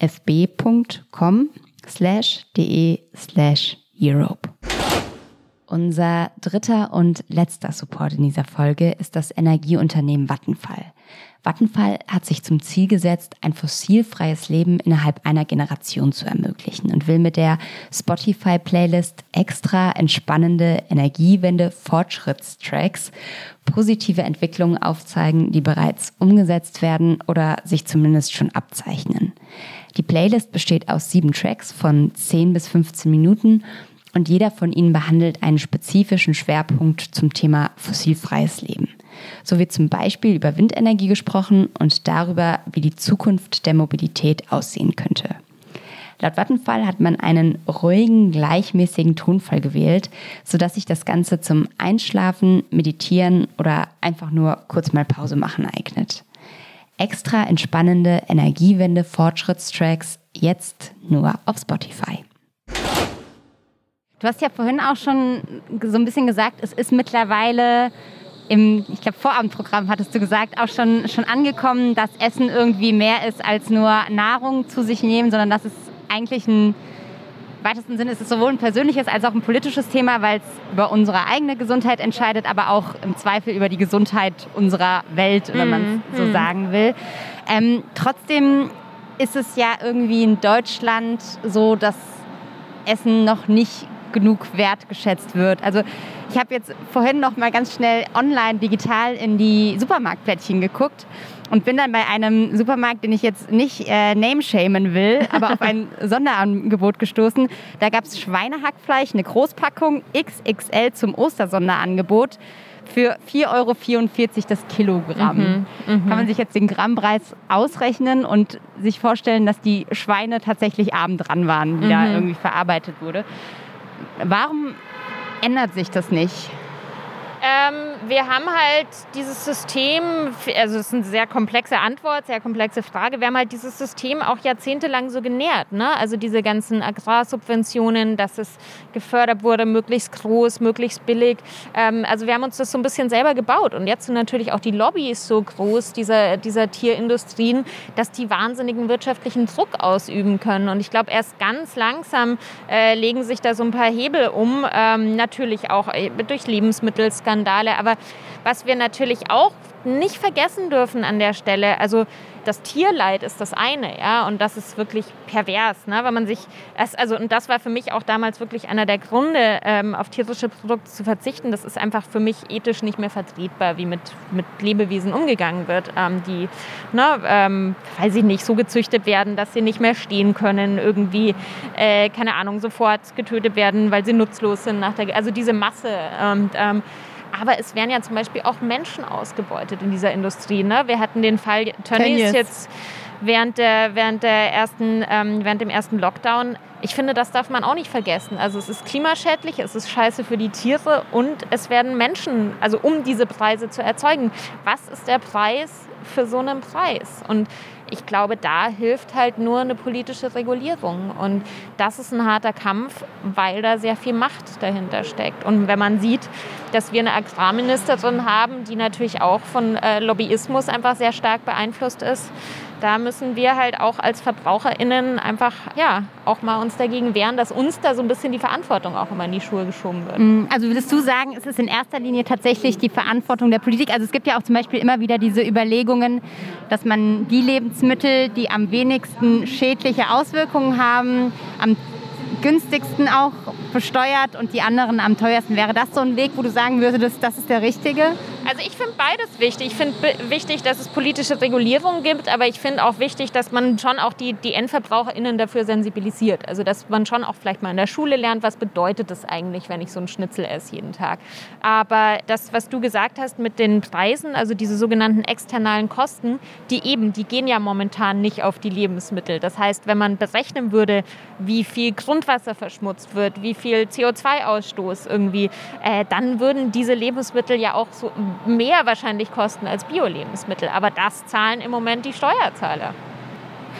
about.fb.com slash de slash Europe. Unser dritter und letzter Support in dieser Folge ist das Energieunternehmen Vattenfall. Vattenfall hat sich zum Ziel gesetzt, ein fossilfreies Leben innerhalb einer Generation zu ermöglichen und will mit der Spotify-Playlist extra entspannende Energiewende-Fortschrittstracks positive Entwicklungen aufzeigen, die bereits umgesetzt werden oder sich zumindest schon abzeichnen. Die Playlist besteht aus sieben Tracks von 10 bis 15 Minuten und jeder von ihnen behandelt einen spezifischen Schwerpunkt zum Thema fossilfreies Leben. So wird zum Beispiel über Windenergie gesprochen und darüber, wie die Zukunft der Mobilität aussehen könnte. Laut Vattenfall hat man einen ruhigen, gleichmäßigen Tonfall gewählt, sodass sich das Ganze zum Einschlafen, Meditieren oder einfach nur kurz mal Pause machen eignet. Extra entspannende Energiewende-Fortschrittstracks jetzt nur auf Spotify. Du hast ja vorhin auch schon so ein bisschen gesagt, es ist mittlerweile im, ich glaube, Vorabendprogramm hattest du gesagt, auch schon, schon angekommen, dass Essen irgendwie mehr ist als nur Nahrung zu sich nehmen, sondern dass es eigentlich ein, weitesten Sinne ist es sowohl ein persönliches als auch ein politisches Thema, weil es über unsere eigene Gesundheit entscheidet, aber auch im Zweifel über die Gesundheit unserer Welt, wenn man es so sagen will. Ähm, trotzdem ist es ja irgendwie in Deutschland so, dass Essen noch nicht genug wertgeschätzt wird. Also ich habe jetzt vorhin noch mal ganz schnell online digital in die Supermarktplättchen geguckt und bin dann bei einem Supermarkt, den ich jetzt nicht äh, name-shamen will, aber auf ein Sonderangebot gestoßen. Da gab es Schweinehackfleisch, eine Großpackung XXL zum Ostersonderangebot für 4,44 Euro das Kilogramm. Kann man sich jetzt den Grammpreis ausrechnen und sich vorstellen, dass die Schweine tatsächlich abend dran waren, wie da irgendwie verarbeitet wurde. Warum ändert sich das nicht? Ähm, wir haben halt dieses System, also es ist eine sehr komplexe Antwort, sehr komplexe Frage. Wir haben halt dieses System auch jahrzehntelang so genährt. Ne? Also diese ganzen Agrarsubventionen, dass es gefördert wurde, möglichst groß, möglichst billig. Ähm, also wir haben uns das so ein bisschen selber gebaut. Und jetzt sind natürlich auch die Lobbys so groß dieser, dieser Tierindustrien, dass die wahnsinnigen wirtschaftlichen Druck ausüben können. Und ich glaube, erst ganz langsam äh, legen sich da so ein paar Hebel um. Ähm, natürlich auch äh, durch Lebensmittelskandale. Aber was wir natürlich auch nicht vergessen dürfen an der Stelle, also das Tierleid ist das eine, ja, und das ist wirklich pervers, ne, wenn man sich, also und das war für mich auch damals wirklich einer der Gründe, ähm, auf tierische Produkte zu verzichten. Das ist einfach für mich ethisch nicht mehr vertretbar, wie mit, mit Lebewesen umgegangen wird, ähm, die, ne, ähm, weiß ich nicht, so gezüchtet werden, dass sie nicht mehr stehen können, irgendwie, äh, keine Ahnung, sofort getötet werden, weil sie nutzlos sind nach der, also diese Masse und ähm, aber es werden ja zum Beispiel auch Menschen ausgebeutet in dieser Industrie. Ne? Wir hatten den Fall Tönnies Tönnies. jetzt während, der, während, der ersten, ähm, während dem ersten Lockdown. Ich finde, das darf man auch nicht vergessen. Also es ist klimaschädlich, es ist scheiße für die Tiere und es werden Menschen, also um diese Preise zu erzeugen. Was ist der Preis für so einen Preis? Und ich glaube, da hilft halt nur eine politische Regulierung. Und das ist ein harter Kampf, weil da sehr viel Macht dahinter steckt. Und wenn man sieht, dass wir eine Agrarministerin haben, die natürlich auch von äh, Lobbyismus einfach sehr stark beeinflusst ist, da müssen wir halt auch als VerbraucherInnen einfach, ja, auch mal uns dagegen wehren, dass uns da so ein bisschen die Verantwortung auch immer in die Schuhe geschoben wird. Mm, also würdest du sagen, es ist in erster Linie tatsächlich die Verantwortung der Politik? Also es gibt ja auch zum Beispiel immer wieder diese Überlegungen, dass man die Lebensmittel, die am wenigsten schädliche Auswirkungen haben, am günstigsten auch besteuert und die anderen am teuersten. Wäre das so ein Weg, wo du sagen würdest, das ist der richtige? Also ich finde beides wichtig. Ich finde wichtig, dass es politische Regulierung gibt, aber ich finde auch wichtig, dass man schon auch die, die EndverbraucherInnen dafür sensibilisiert. Also dass man schon auch vielleicht mal in der Schule lernt, was bedeutet es eigentlich, wenn ich so einen Schnitzel esse jeden Tag. Aber das, was du gesagt hast mit den Preisen, also diese sogenannten externalen Kosten, die eben, die gehen ja momentan nicht auf die Lebensmittel. Das heißt, wenn man berechnen würde, wie viel Grundwasser verschmutzt wird, wie viel CO2-Ausstoß irgendwie, äh, dann würden diese Lebensmittel ja auch so mehr wahrscheinlich kosten als Bio-Lebensmittel. Aber das zahlen im Moment die Steuerzahler.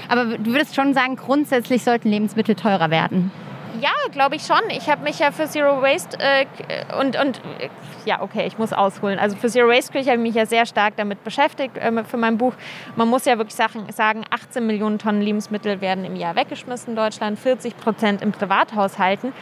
Aber du würdest schon sagen, grundsätzlich sollten Lebensmittel teurer werden. Ja, glaube ich schon. Ich habe mich ja für Zero Waste äh, und, und ja, okay, ich muss ausholen. Also für Zero Waste Küche habe ich mich ja sehr stark damit beschäftigt äh, für mein Buch. Man muss ja wirklich sagen, 18 Millionen Tonnen Lebensmittel werden im Jahr weggeschmissen in Deutschland, 40 Prozent in Privathaushalten.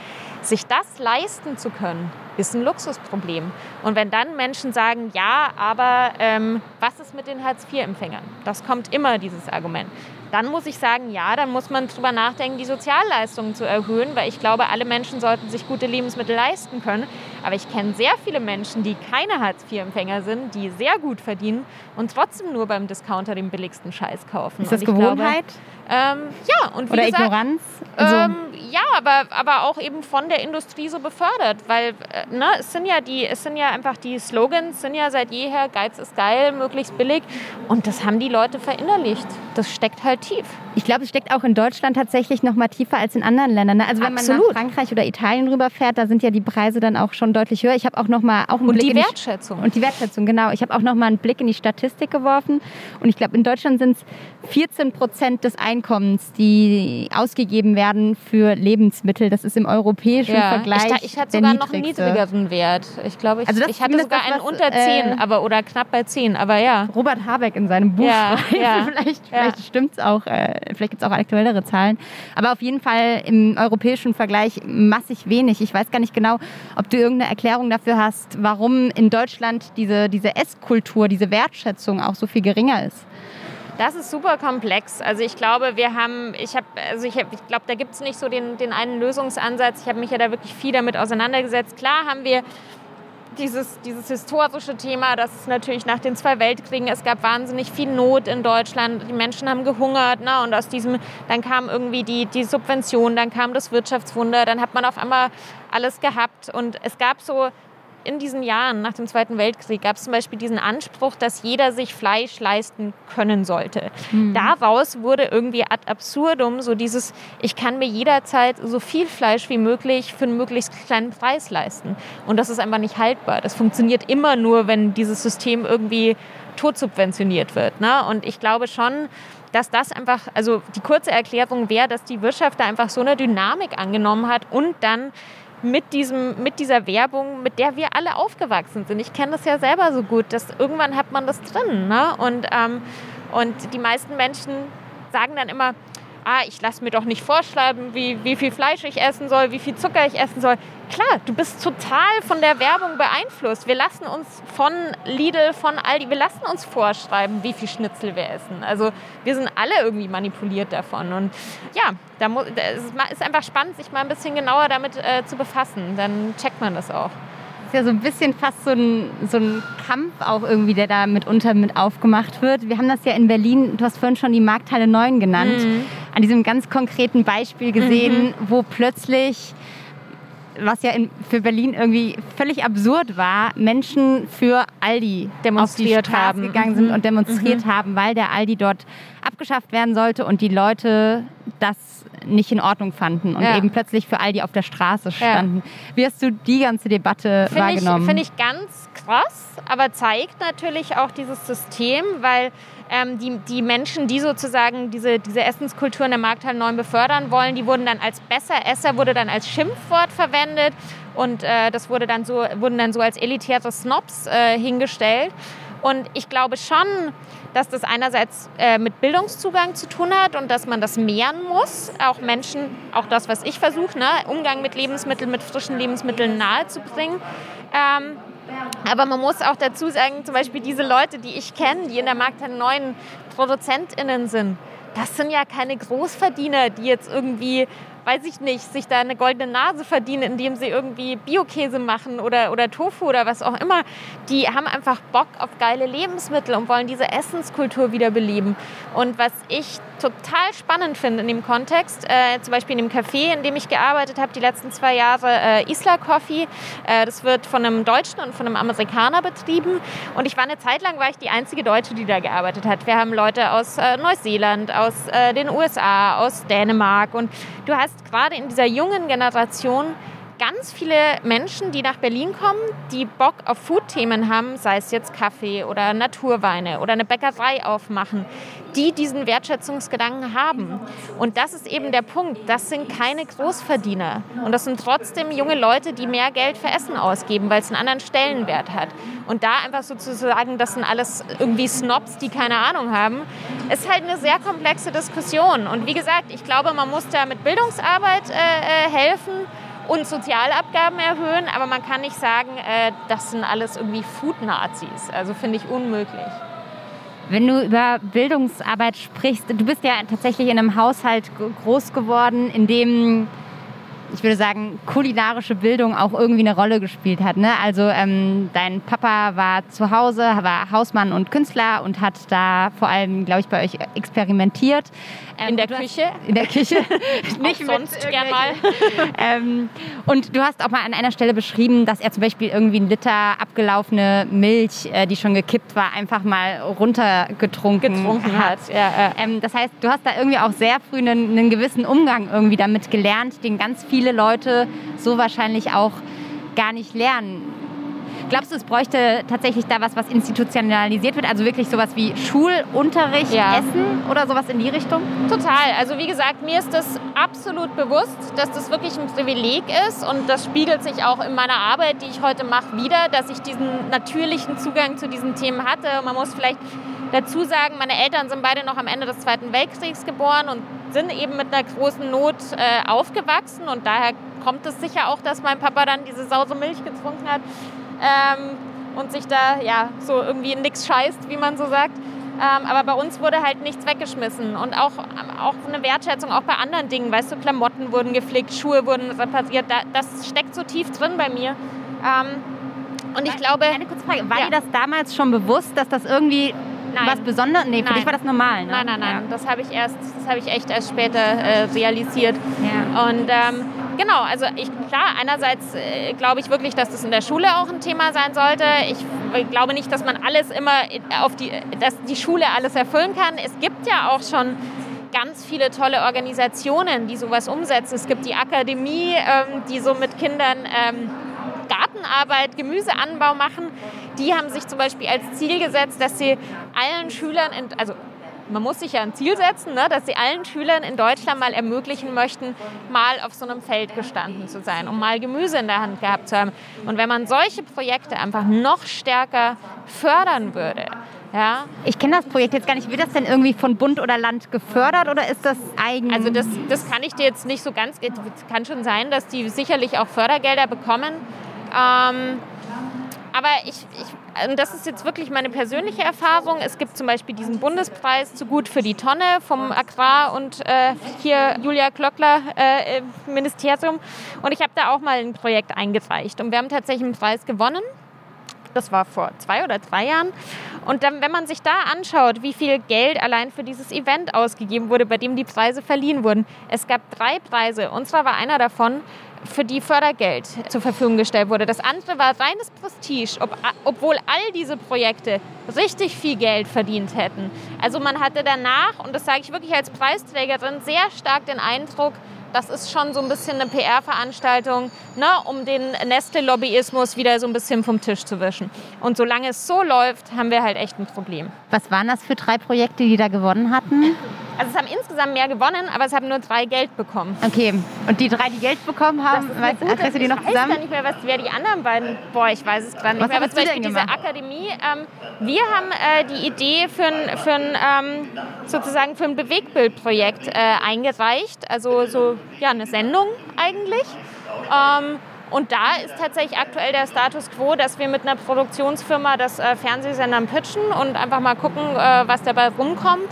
Sich das leisten zu können, ist ein Luxusproblem. Und wenn dann Menschen sagen, ja, aber ähm, was ist mit den Hartz-IV-Empfängern? Das kommt immer, dieses Argument dann muss ich sagen, ja, dann muss man darüber nachdenken, die Sozialleistungen zu erhöhen, weil ich glaube, alle Menschen sollten sich gute Lebensmittel leisten können. Aber ich kenne sehr viele Menschen, die keine Hartz-IV-Empfänger sind, die sehr gut verdienen und trotzdem nur beim Discounter den billigsten Scheiß kaufen. Ist das Gewohnheit? Glaube, ähm, ja, und wie Oder gesagt, Ignoranz? Also ähm, ja, aber, aber auch eben von der Industrie so befördert, weil äh, ne, es sind ja die, es sind ja einfach die Slogans sind ja seit jeher Geiz ist geil, möglichst billig und das haben die Leute verinnerlicht. Das steckt halt tief. Ich glaube, es steckt auch in Deutschland tatsächlich noch mal tiefer als in anderen Ländern. Ne? Also wenn Absolut. man nach Frankreich oder Italien rüberfährt, da sind ja die Preise dann auch schon deutlich höher. Ich habe auch noch mal auch einen und Blick die Wertschätzung die, und die Wertschätzung genau. Ich habe auch noch mal einen Blick in die Statistik geworfen und ich glaube, in Deutschland sind es 14 Prozent des Einkommens, die ausgegeben werden für Lebensmittel. Das ist im europäischen ja, Vergleich Ich, ich hatte sogar noch einen niedrigeren Wert. Ich glaube, ich, also ich hatte sogar das, einen was, unter 10, äh, aber oder knapp bei 10. Aber ja. Robert Habeck in seinem Buch. Ja, ja vielleicht vielleicht stimmt es auch. Äh, vielleicht gibt es auch aktuellere Zahlen. Aber auf jeden Fall im europäischen Vergleich massig wenig. Ich weiß gar nicht genau, ob du irgendeine Erklärung dafür hast, warum in Deutschland diese, diese Esskultur, diese Wertschätzung auch so viel geringer ist. Das ist super komplex. Also ich glaube, wir haben, ich habe, also ich, hab, ich glaube, da gibt es nicht so den, den einen Lösungsansatz. Ich habe mich ja da wirklich viel damit auseinandergesetzt. Klar haben wir dieses, dieses historische Thema, das ist natürlich nach den zwei Weltkriegen, es gab wahnsinnig viel Not in Deutschland, die Menschen haben gehungert ne? und aus diesem, dann kam irgendwie die, die Subvention, dann kam das Wirtschaftswunder, dann hat man auf einmal alles gehabt und es gab so in diesen Jahren nach dem Zweiten Weltkrieg gab es zum Beispiel diesen Anspruch, dass jeder sich Fleisch leisten können sollte. Mhm. Daraus wurde irgendwie ad absurdum so dieses, ich kann mir jederzeit so viel Fleisch wie möglich für einen möglichst kleinen Preis leisten. Und das ist einfach nicht haltbar. Das funktioniert immer nur, wenn dieses System irgendwie totsubventioniert wird. Ne? Und ich glaube schon, dass das einfach, also die kurze Erklärung wäre, dass die Wirtschaft da einfach so eine Dynamik angenommen hat und dann mit, diesem, mit dieser Werbung, mit der wir alle aufgewachsen sind. Ich kenne das ja selber so gut, dass irgendwann hat man das drin. Ne? Und, ähm, und die meisten Menschen sagen dann immer, ah, ich lasse mir doch nicht vorschreiben, wie, wie viel Fleisch ich essen soll, wie viel Zucker ich essen soll. Klar, du bist total von der Werbung beeinflusst. Wir lassen uns von Lidl, von Aldi, wir lassen uns vorschreiben, wie viel Schnitzel wir essen. Also wir sind alle irgendwie manipuliert davon. Und ja, da muss, es ist einfach spannend, sich mal ein bisschen genauer damit äh, zu befassen. Dann checkt man das auch ja so ein bisschen fast so ein, so ein Kampf auch irgendwie, der da mitunter mit aufgemacht wird. Wir haben das ja in Berlin, du hast vorhin schon die Markthalle 9 genannt, mhm. an diesem ganz konkreten Beispiel gesehen, mhm. wo plötzlich was ja in, für Berlin irgendwie völlig absurd war, Menschen für Aldi demonstriert haben, gegangen sind mhm. und demonstriert mhm. haben, weil der Aldi dort abgeschafft werden sollte und die Leute das nicht in Ordnung fanden und ja. eben plötzlich für Aldi auf der Straße standen. Ja. Wie hast du die ganze Debatte find wahrgenommen? Finde ich ganz krass, aber zeigt natürlich auch dieses System, weil ähm, die, die Menschen, die sozusagen diese, diese Essenskultur in der Markthalle 9 befördern wollen, die wurden dann als Besseresser, wurde dann als Schimpfwort verwendet und äh, das wurde dann so, wurden dann so als elitäre Snobs äh, hingestellt. Und ich glaube schon, dass das einerseits äh, mit Bildungszugang zu tun hat und dass man das mehren muss, auch Menschen, auch das, was ich versuche, ne, Umgang mit Lebensmitteln, mit frischen Lebensmitteln nahezubringen. Ähm, aber man muss auch dazu sagen, zum Beispiel diese Leute, die ich kenne, die in der Markt neuen ProduzentInnen sind, das sind ja keine Großverdiener, die jetzt irgendwie weiß ich nicht, sich da eine goldene Nase verdienen, indem sie irgendwie Biokäse machen oder, oder Tofu oder was auch immer. Die haben einfach Bock auf geile Lebensmittel und wollen diese Essenskultur wiederbeleben. Und was ich total spannend finde in dem Kontext, äh, zum Beispiel in dem Café, in dem ich gearbeitet habe, die letzten zwei Jahre, äh, Isla Coffee. Äh, das wird von einem Deutschen und von einem Amerikaner betrieben. Und ich war eine Zeit lang, war ich die einzige Deutsche, die da gearbeitet hat. Wir haben Leute aus äh, Neuseeland, aus äh, den USA, aus Dänemark. Und du hast gerade in dieser jungen Generation ganz viele Menschen, die nach Berlin kommen, die Bock auf Food-Themen haben, sei es jetzt Kaffee oder Naturweine oder eine Bäckerei aufmachen, die diesen Wertschätzungsgedanken haben. Und das ist eben der Punkt. Das sind keine Großverdiener. Und das sind trotzdem junge Leute, die mehr Geld für Essen ausgeben, weil es einen anderen Stellenwert hat. Und da einfach sozusagen, das sind alles irgendwie Snobs, die keine Ahnung haben, ist halt eine sehr komplexe Diskussion. Und wie gesagt, ich glaube, man muss da mit Bildungsarbeit äh, äh helfen und Sozialabgaben erhöhen, aber man kann nicht sagen, äh, das sind alles irgendwie Food-Nazis. Also finde ich unmöglich. Wenn du über Bildungsarbeit sprichst, du bist ja tatsächlich in einem Haushalt groß geworden, in dem ich würde sagen, kulinarische Bildung auch irgendwie eine Rolle gespielt hat. Ne? Also ähm, dein Papa war zu Hause, war Hausmann und Künstler und hat da vor allem, glaube ich, bei euch experimentiert. Ähm, in der Küche? In der Küche. Nicht sonst gern mal. ähm, und du hast auch mal an einer Stelle beschrieben, dass er zum Beispiel irgendwie einen Liter abgelaufene Milch, äh, die schon gekippt war, einfach mal runtergetrunken Getrunken hat. hat. Ja, äh. das heißt, du hast da irgendwie auch sehr früh einen, einen gewissen Umgang irgendwie damit gelernt, den ganz viele Leute so wahrscheinlich auch gar nicht lernen. Glaubst du, es bräuchte tatsächlich da was, was institutionalisiert wird? Also wirklich sowas wie Schulunterricht, ja. Essen oder sowas in die Richtung? Total. Also wie gesagt, mir ist das absolut bewusst, dass das wirklich ein Privileg ist und das spiegelt sich auch in meiner Arbeit, die ich heute mache, wieder, dass ich diesen natürlichen Zugang zu diesen Themen hatte. Man muss vielleicht dazu sagen, meine Eltern sind beide noch am Ende des Zweiten Weltkriegs geboren und sind eben mit einer großen Not äh, aufgewachsen und daher kommt es sicher auch, dass mein Papa dann diese saure Milch getrunken hat ähm, und sich da ja so irgendwie nichts scheißt, wie man so sagt. Ähm, aber bei uns wurde halt nichts weggeschmissen und auch, auch eine Wertschätzung auch bei anderen Dingen. Weißt du, Klamotten wurden geflickt, Schuhe wurden repariert. Da, das steckt so tief drin bei mir. Ähm, und ich glaube. Eine kurze Frage. War ja. dir das damals schon bewusst, dass das irgendwie Nein. was Besonderes? Nee, für nein. dich war das normal, ne? Nein, nein, nein. Ja. Das habe ich erst, das habe ich echt erst später äh, realisiert. Ja. Und ähm, Genau, also ich, klar, einerseits äh, glaube ich wirklich, dass das in der Schule auch ein Thema sein sollte. Ich glaube nicht, dass man alles immer auf die, dass die Schule alles erfüllen kann. Es gibt ja auch schon ganz viele tolle Organisationen, die sowas umsetzen. Es gibt die Akademie, ähm, die so mit Kindern ähm, Gartenarbeit, Gemüseanbau machen. Die haben sich zum Beispiel als Ziel gesetzt, dass sie allen Schülern, in, also man muss sich ja ein Ziel setzen, ne, dass sie allen Schülern in Deutschland mal ermöglichen möchten, mal auf so einem Feld gestanden zu sein, um mal Gemüse in der Hand gehabt zu haben. Und wenn man solche Projekte einfach noch stärker fördern würde, ja. Ich kenne das Projekt jetzt gar nicht. Wird das denn irgendwie von Bund oder Land gefördert oder ist das eigen? Also das, das kann ich dir jetzt nicht so ganz. Es kann schon sein, dass die sicherlich auch Fördergelder bekommen. Ähm, aber ich, ich, das ist jetzt wirklich meine persönliche Erfahrung. Es gibt zum Beispiel diesen Bundespreis zu gut für die Tonne vom Agrar- und äh, hier Julia Klöckler äh, Ministerium. Und ich habe da auch mal ein Projekt eingereicht. Und wir haben tatsächlich einen Preis gewonnen. Das war vor zwei oder drei Jahren. Und dann, wenn man sich da anschaut, wie viel Geld allein für dieses Event ausgegeben wurde, bei dem die Preise verliehen wurden. Es gab drei Preise. Unserer war einer davon für die Fördergeld zur Verfügung gestellt wurde. Das andere war reines Prestige, ob, obwohl all diese Projekte richtig viel Geld verdient hätten. Also man hatte danach, und das sage ich wirklich als Preisträgerin, sehr stark den Eindruck, das ist schon so ein bisschen eine PR-Veranstaltung, ne, um den Nestle-Lobbyismus wieder so ein bisschen vom Tisch zu wischen. Und solange es so läuft, haben wir halt echt ein Problem. Was waren das für drei Projekte, die da gewonnen hatten? Also es haben insgesamt mehr gewonnen, aber es haben nur drei Geld bekommen. Okay, und die drei, die Geld bekommen haben, weißt, du die noch zusammen? Ich weiß gar nicht mehr, was, wer die anderen beiden, boah, ich weiß es gerade nicht was mehr. Was zum Beispiel diese Akademie, ähm, wir haben äh, die Idee für ein, für ein ähm, sozusagen für ein Bewegtbildprojekt äh, eingereicht, also so ja, eine Sendung eigentlich. Ähm, und da ist tatsächlich aktuell der Status quo, dass wir mit einer Produktionsfirma das äh, Fernsehsendern pitchen und einfach mal gucken, äh, was dabei rumkommt.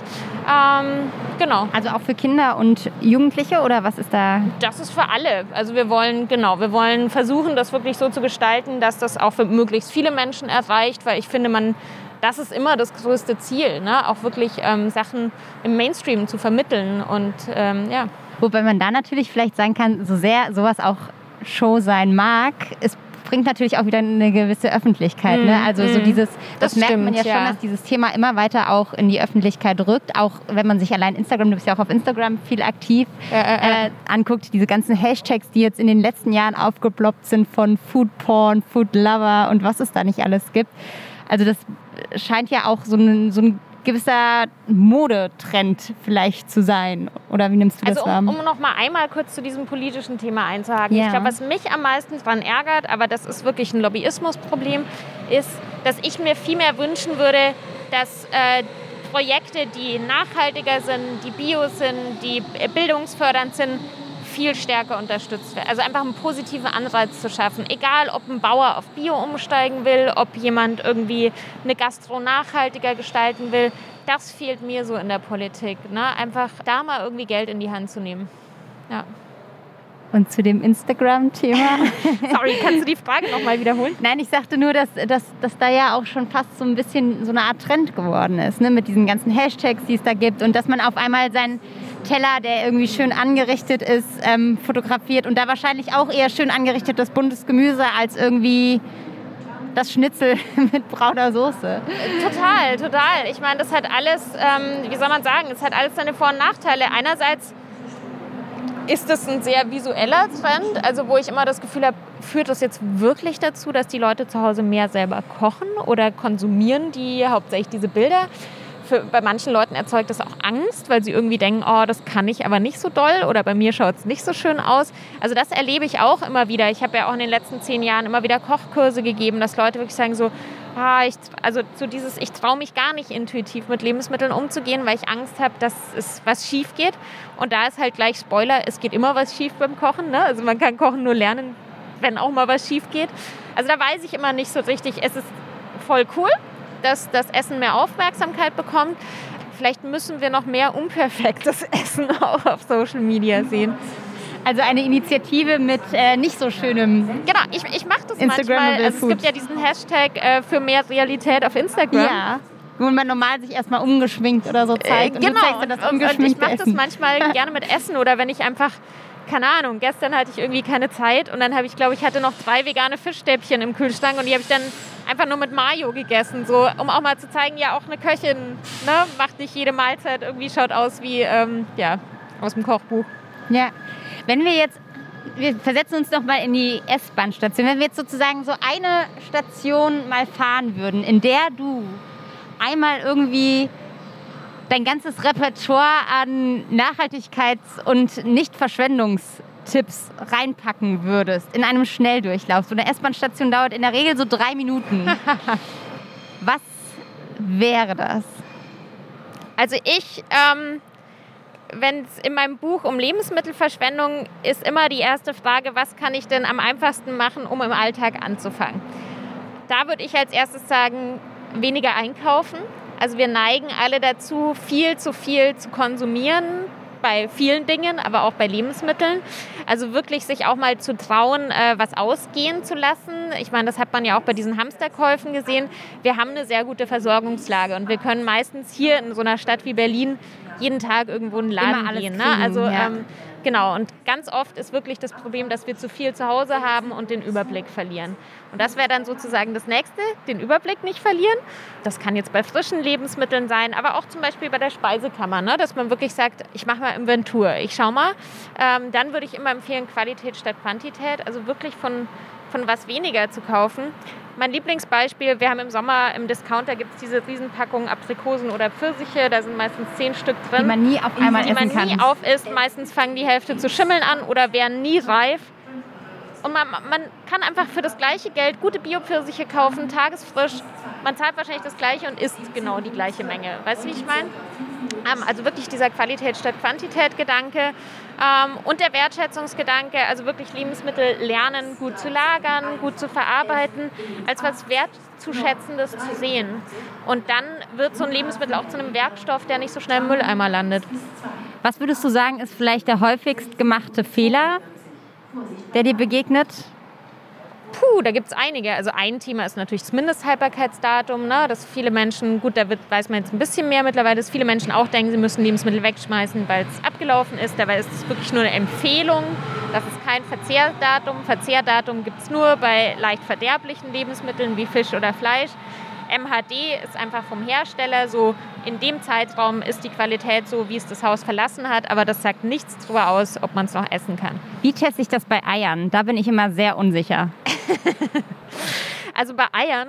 Ähm, genau. Also auch für Kinder und Jugendliche oder was ist da? Das ist für alle. Also wir wollen, genau, wir wollen versuchen, das wirklich so zu gestalten, dass das auch für möglichst viele Menschen erreicht, weil ich finde, man das ist immer das größte Ziel, ne? auch wirklich ähm, Sachen im Mainstream zu vermitteln und ähm, ja. Wobei man da natürlich vielleicht sagen kann, so sehr sowas auch Show sein mag, es bringt natürlich auch wieder eine gewisse Öffentlichkeit. Mm, ne? Also so mhm. dieses, das, das merkt stimmt, man ja, ja, schon, dass dieses Thema immer weiter auch in die Öffentlichkeit rückt. Auch wenn man sich allein Instagram, du bist ja auch auf Instagram viel aktiv, äh, äh, äh, anguckt, diese ganzen Hashtags, die jetzt in den letzten Jahren aufgeploppt sind von Food Porn, Food Lover und was es da nicht alles gibt. Also das scheint ja auch so ein, so ein gewisser Modetrend vielleicht zu sein? Oder wie nimmst du das also, wahr? Um, um noch mal einmal kurz zu diesem politischen Thema einzuhaken. Ja. Ich glaube, was mich am meisten daran ärgert, aber das ist wirklich ein Lobbyismusproblem, ist, dass ich mir viel mehr wünschen würde, dass äh, Projekte, die nachhaltiger sind, die bio sind, die bildungsfördernd sind, viel stärker unterstützt wird. Also einfach einen positiven Anreiz zu schaffen. Egal, ob ein Bauer auf Bio umsteigen will, ob jemand irgendwie eine Gastro nachhaltiger gestalten will. Das fehlt mir so in der Politik. Ne? Einfach da mal irgendwie Geld in die Hand zu nehmen. Ja. Und zu dem Instagram-Thema. Sorry, kannst du die Frage nochmal wiederholen? Nein, ich sagte nur, dass, dass, dass da ja auch schon fast so ein bisschen so eine Art Trend geworden ist, ne? mit diesen ganzen Hashtags, die es da gibt. Und dass man auf einmal sein, Teller, der irgendwie schön angerichtet ist, ähm, fotografiert und da wahrscheinlich auch eher schön angerichtet das buntes Gemüse als irgendwie das Schnitzel mit brauner Soße. Total, total. Ich meine, das hat alles, ähm, wie soll man sagen, es hat alles seine Vor- und Nachteile. Einerseits ist es ein sehr visueller Trend, also wo ich immer das Gefühl habe, führt das jetzt wirklich dazu, dass die Leute zu Hause mehr selber kochen oder konsumieren die hauptsächlich diese Bilder? Für, bei manchen Leuten erzeugt das auch Angst, weil sie irgendwie denken, oh, das kann ich aber nicht so doll oder bei mir schaut es nicht so schön aus. Also das erlebe ich auch immer wieder. Ich habe ja auch in den letzten zehn Jahren immer wieder Kochkurse gegeben, dass Leute wirklich sagen so, ah, ich, also so dieses, ich traue mich gar nicht intuitiv mit Lebensmitteln umzugehen, weil ich Angst habe, dass es was schief geht. Und da ist halt gleich Spoiler, es geht immer was schief beim Kochen. Ne? Also man kann Kochen nur lernen, wenn auch mal was schief geht. Also da weiß ich immer nicht so richtig, es ist voll cool, dass das Essen mehr Aufmerksamkeit bekommt. Vielleicht müssen wir noch mehr unperfektes Essen auch auf Social Media sehen. Also eine Initiative mit äh, nicht so schönem. Genau, ich, ich mache das Instagram manchmal. Also es gibt ja diesen Hashtag äh, für mehr Realität auf Instagram. Ja. Wo man normal sich erstmal umgeschminkt oder so zeigt. Äh, genau, und, das und, und ich mache das manchmal gerne mit Essen oder wenn ich einfach keine Ahnung, gestern hatte ich irgendwie keine Zeit und dann habe ich, glaube ich, hatte noch drei vegane Fischstäbchen im Kühlschrank und die habe ich dann einfach nur mit Mayo gegessen, so um auch mal zu zeigen, ja, auch eine Köchin ne, macht nicht jede Mahlzeit irgendwie schaut aus wie ähm, ja, aus dem Kochbuch. Ja, wenn wir jetzt wir versetzen uns noch mal in die S-Bahn-Station. Wenn wir jetzt sozusagen so eine Station mal fahren würden, in der du einmal irgendwie dein ganzes Repertoire an Nachhaltigkeits- und Nichtverschwendungstipps reinpacken würdest in einem Schnelldurchlauf. So eine S-Bahn-Station dauert in der Regel so drei Minuten. Was wäre das? Also ich, ähm, wenn es in meinem Buch um Lebensmittelverschwendung ist immer die erste Frage, was kann ich denn am einfachsten machen, um im Alltag anzufangen? Da würde ich als erstes sagen, weniger einkaufen. Also wir neigen alle dazu, viel zu viel zu konsumieren bei vielen Dingen, aber auch bei Lebensmitteln. Also wirklich sich auch mal zu trauen, äh, was ausgehen zu lassen. Ich meine, das hat man ja auch bei diesen Hamsterkäufen gesehen. Wir haben eine sehr gute Versorgungslage und wir können meistens hier in so einer Stadt wie Berlin jeden Tag irgendwo in den Laden gehen. Ne? Also ja. ähm, Genau, und ganz oft ist wirklich das Problem, dass wir zu viel zu Hause haben und den Überblick verlieren. Und das wäre dann sozusagen das Nächste, den Überblick nicht verlieren. Das kann jetzt bei frischen Lebensmitteln sein, aber auch zum Beispiel bei der Speisekammer, ne? dass man wirklich sagt, ich mache mal Inventur, ich schaue mal. Ähm, dann würde ich immer empfehlen, Qualität statt Quantität, also wirklich von von was weniger zu kaufen. Mein Lieblingsbeispiel, wir haben im Sommer im Discounter gibt es diese Riesenpackungen Aprikosen oder Pfirsiche, da sind meistens zehn Stück drin. Die man nie auf einmal die essen man nie kann. aufisst. Meistens fangen die Hälfte zu schimmeln an oder werden nie reif. Und man, man kann einfach für das gleiche Geld gute Bio-Pfirsiche kaufen, tagesfrisch. Man zahlt wahrscheinlich das gleiche und isst genau die gleiche Menge. Weißt du, wie ich meine? Ähm, also wirklich dieser Qualität statt Quantität-Gedanke ähm, und der Wertschätzungsgedanke, also wirklich Lebensmittel lernen, gut zu lagern, gut zu verarbeiten, als was Wertzuschätzendes zu sehen. Und dann wird so ein Lebensmittel auch zu einem Werkstoff, der nicht so schnell im Mülleimer landet. Was würdest du sagen, ist vielleicht der häufigst gemachte Fehler, der dir begegnet? Puh, da gibt es einige. Also ein Thema ist natürlich das Mindesthaltbarkeitsdatum, ne? dass viele Menschen, gut, da wird, weiß man jetzt ein bisschen mehr mittlerweile, dass viele Menschen auch denken, sie müssen Lebensmittel wegschmeißen, weil es abgelaufen ist. Dabei ist es wirklich nur eine Empfehlung. Das ist kein Verzehrdatum. Verzehrdatum gibt es nur bei leicht verderblichen Lebensmitteln wie Fisch oder Fleisch. MHD ist einfach vom Hersteller so, in dem Zeitraum ist die Qualität so, wie es das Haus verlassen hat, aber das sagt nichts darüber aus, ob man es noch essen kann. Wie teste ich das bei Eiern? Da bin ich immer sehr unsicher. Also bei Eiern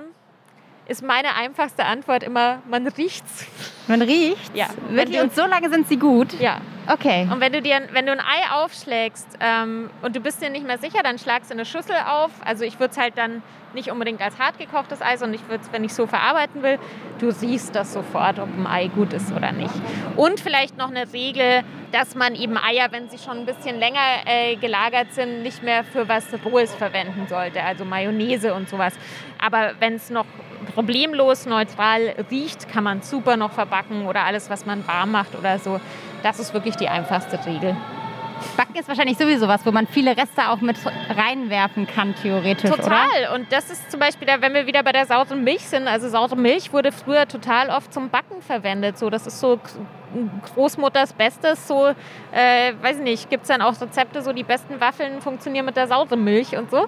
ist meine einfachste Antwort immer, man riecht's. Man riecht? Ja. Wirklich? Und so lange sind sie gut? Ja. Okay. Und wenn du dir, wenn du ein Ei aufschlägst ähm, und du bist dir nicht mehr sicher, dann schlagst du eine Schüssel auf. Also ich würde es halt dann nicht unbedingt als hart gekochtes Ei, sondern ich würde es, wenn ich so verarbeiten will, du siehst das sofort, ob ein Ei gut ist oder nicht. Und vielleicht noch eine Regel, dass man eben Eier, wenn sie schon ein bisschen länger äh, gelagert sind, nicht mehr für was Rohes verwenden sollte, also Mayonnaise und sowas. Aber wenn es noch problemlos neutral riecht, kann man super noch verbacken oder alles, was man warm macht oder so. Das ist wirklich die einfachste Regel. Backen ist wahrscheinlich sowieso was, wo man viele Reste auch mit reinwerfen kann, theoretisch, Total. oder? Und das ist zum Beispiel, wenn wir wieder bei der sauren Milch sind. Also saure Milch wurde früher total oft zum Backen verwendet. So, das ist so Großmutters Bestes. So, äh, weiß ich nicht, gibt es dann auch Rezepte, so die besten Waffeln funktionieren mit der sauren Milch und so.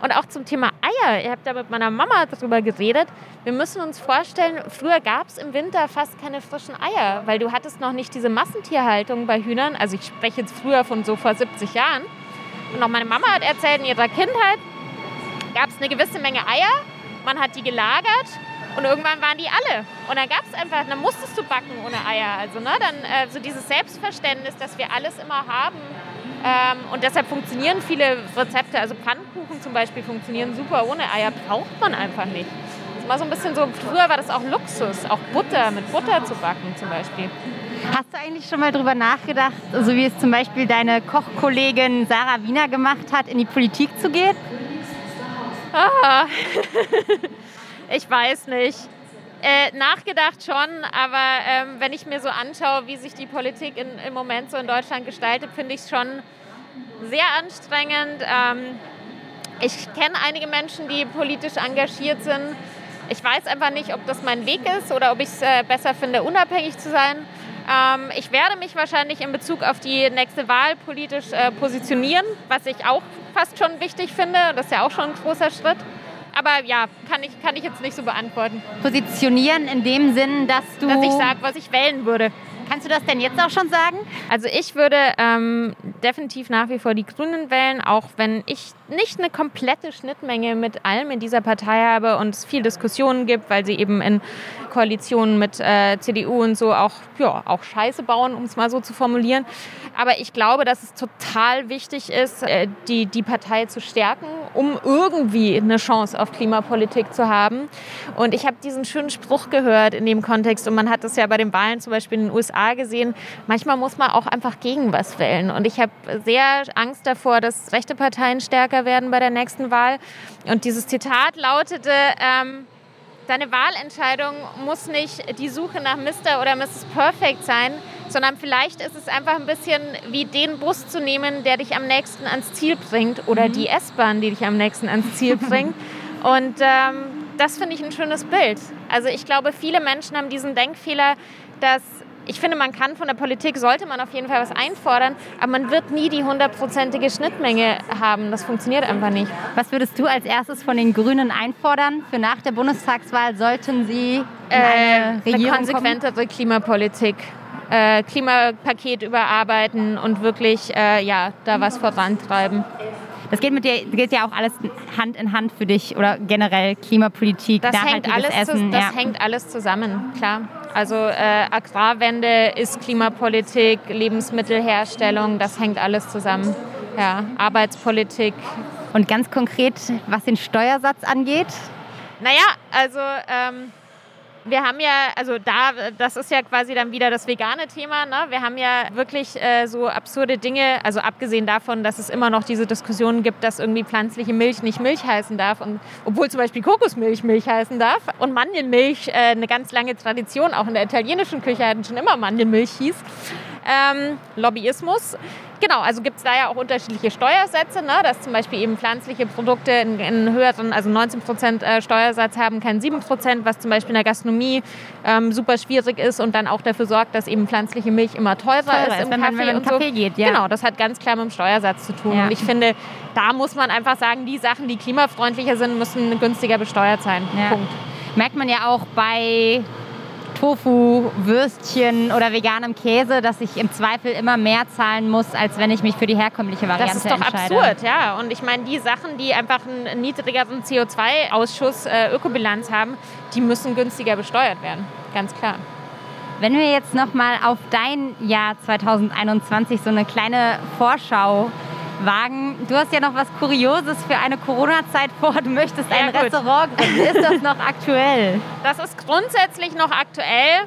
Und auch zum Thema Eier. Ich habe da mit meiner Mama darüber geredet. Wir müssen uns vorstellen, früher gab es im Winter fast keine frischen Eier, weil du hattest noch nicht diese Massentierhaltung bei Hühnern. Also ich spreche jetzt früher von so vor 70 Jahren. Und auch meine Mama hat erzählt, in ihrer Kindheit gab es eine gewisse Menge Eier. Man hat die gelagert und irgendwann waren die alle. Und dann gab es einfach, dann musstest du backen ohne Eier. Also ne, dann äh, so dieses Selbstverständnis, dass wir alles immer haben. Ähm, und deshalb funktionieren viele Rezepte, also Pfannkuchen zum Beispiel funktionieren super ohne Eier, braucht man einfach nicht. Das ist mal so ein bisschen so, früher war das auch Luxus, auch Butter, mit Butter zu backen zum Beispiel. Hast du eigentlich schon mal drüber nachgedacht, so wie es zum Beispiel deine Kochkollegin Sarah Wiener gemacht hat, in die Politik zu gehen? Ah, ich weiß nicht. Äh, nachgedacht schon, aber ähm, wenn ich mir so anschaue, wie sich die Politik in, im Moment so in Deutschland gestaltet, finde ich es schon sehr anstrengend. Ähm, ich kenne einige Menschen, die politisch engagiert sind. Ich weiß einfach nicht, ob das mein Weg ist oder ob ich es äh, besser finde, unabhängig zu sein. Ähm, ich werde mich wahrscheinlich in Bezug auf die nächste Wahl politisch äh, positionieren, was ich auch fast schon wichtig finde. Das ist ja auch schon ein großer Schritt. Aber ja, kann ich, kann ich jetzt nicht so beantworten. Positionieren in dem Sinn, dass du... Dass ich sage, was ich wählen würde. Kannst du das denn jetzt auch schon sagen? Also ich würde ähm, definitiv nach wie vor die Grünen wählen, auch wenn ich nicht eine komplette Schnittmenge mit allem in dieser Partei habe und es viel Diskussionen gibt, weil sie eben in Koalitionen mit äh, CDU und so auch, ja, auch Scheiße bauen, um es mal so zu formulieren. Aber ich glaube, dass es total wichtig ist, äh, die, die Partei zu stärken, um irgendwie eine Chance auf Klimapolitik zu haben. Und ich habe diesen schönen Spruch gehört in dem Kontext und man hat das ja bei den Wahlen zum Beispiel in den USA gesehen. Manchmal muss man auch einfach gegen was wählen. Und ich habe sehr Angst davor, dass rechte Parteien stärker werden bei der nächsten Wahl. Und dieses Zitat lautete, ähm, Deine Wahlentscheidung muss nicht die Suche nach Mr. oder Mrs. Perfect sein, sondern vielleicht ist es einfach ein bisschen wie den Bus zu nehmen, der dich am nächsten ans Ziel bringt oder die S-Bahn, die dich am nächsten ans Ziel bringt. Und ähm, das finde ich ein schönes Bild. Also ich glaube, viele Menschen haben diesen Denkfehler, dass ich finde, man kann von der Politik, sollte man auf jeden Fall was einfordern, aber man wird nie die hundertprozentige Schnittmenge haben. Das funktioniert einfach nicht. Was würdest du als erstes von den Grünen einfordern? Für nach der Bundestagswahl sollten sie in Äh, eine eine konsequentere Klimapolitik. Äh, Klimapaket überarbeiten und wirklich äh, ja, da was vorantreiben. das geht mit dir geht ja auch alles Hand in Hand für dich oder generell Klimapolitik, das hängt alles Essen. Zu, das ja. hängt alles zusammen, klar. Also äh, Agrarwende ist Klimapolitik, Lebensmittelherstellung, das hängt alles zusammen. Ja, Arbeitspolitik. Und ganz konkret, was den Steuersatz angeht? Naja, also ähm, wir haben ja, also da, das ist ja quasi dann wieder das vegane Thema. Ne? Wir haben ja wirklich äh, so absurde Dinge, also abgesehen davon, dass es immer noch diese Diskussionen gibt, dass irgendwie pflanzliche Milch nicht Milch heißen darf, und, obwohl zum Beispiel Kokosmilch Milch heißen darf und Mandelmilch äh, eine ganz lange Tradition, auch in der italienischen Küche hatten schon immer Mandelmilch hieß. Ähm, Lobbyismus. Genau, also gibt es da ja auch unterschiedliche Steuersätze, ne? dass zum Beispiel eben pflanzliche Produkte einen höheren, also 19 Prozent äh, Steuersatz haben, kein 7 Prozent, was zum Beispiel in der Gastronomie ähm, super schwierig ist und dann auch dafür sorgt, dass eben pflanzliche Milch immer teurer, teurer ist, ist im Kaffee man, und so. Kaffee geht. Ja. Genau, das hat ganz klar mit dem Steuersatz zu tun. Ja. Und ich finde, da muss man einfach sagen, die Sachen, die klimafreundlicher sind, müssen günstiger besteuert sein. Ja. Punkt. Merkt man ja auch bei Tofu, Würstchen oder veganem Käse, dass ich im Zweifel immer mehr zahlen muss, als wenn ich mich für die herkömmliche Variante entscheide. Das ist doch absurd, ja. Und ich meine, die Sachen, die einfach einen niedrigeren CO2-Ausschuss, äh, Ökobilanz haben, die müssen günstiger besteuert werden. Ganz klar. Wenn wir jetzt nochmal auf dein Jahr 2021 so eine kleine Vorschau wagen. Du hast ja noch was Kurioses für eine Corona-Zeit vor. Du möchtest ein ja, Restaurant gründen. Ist das noch aktuell? Das ist grundsätzlich noch aktuell.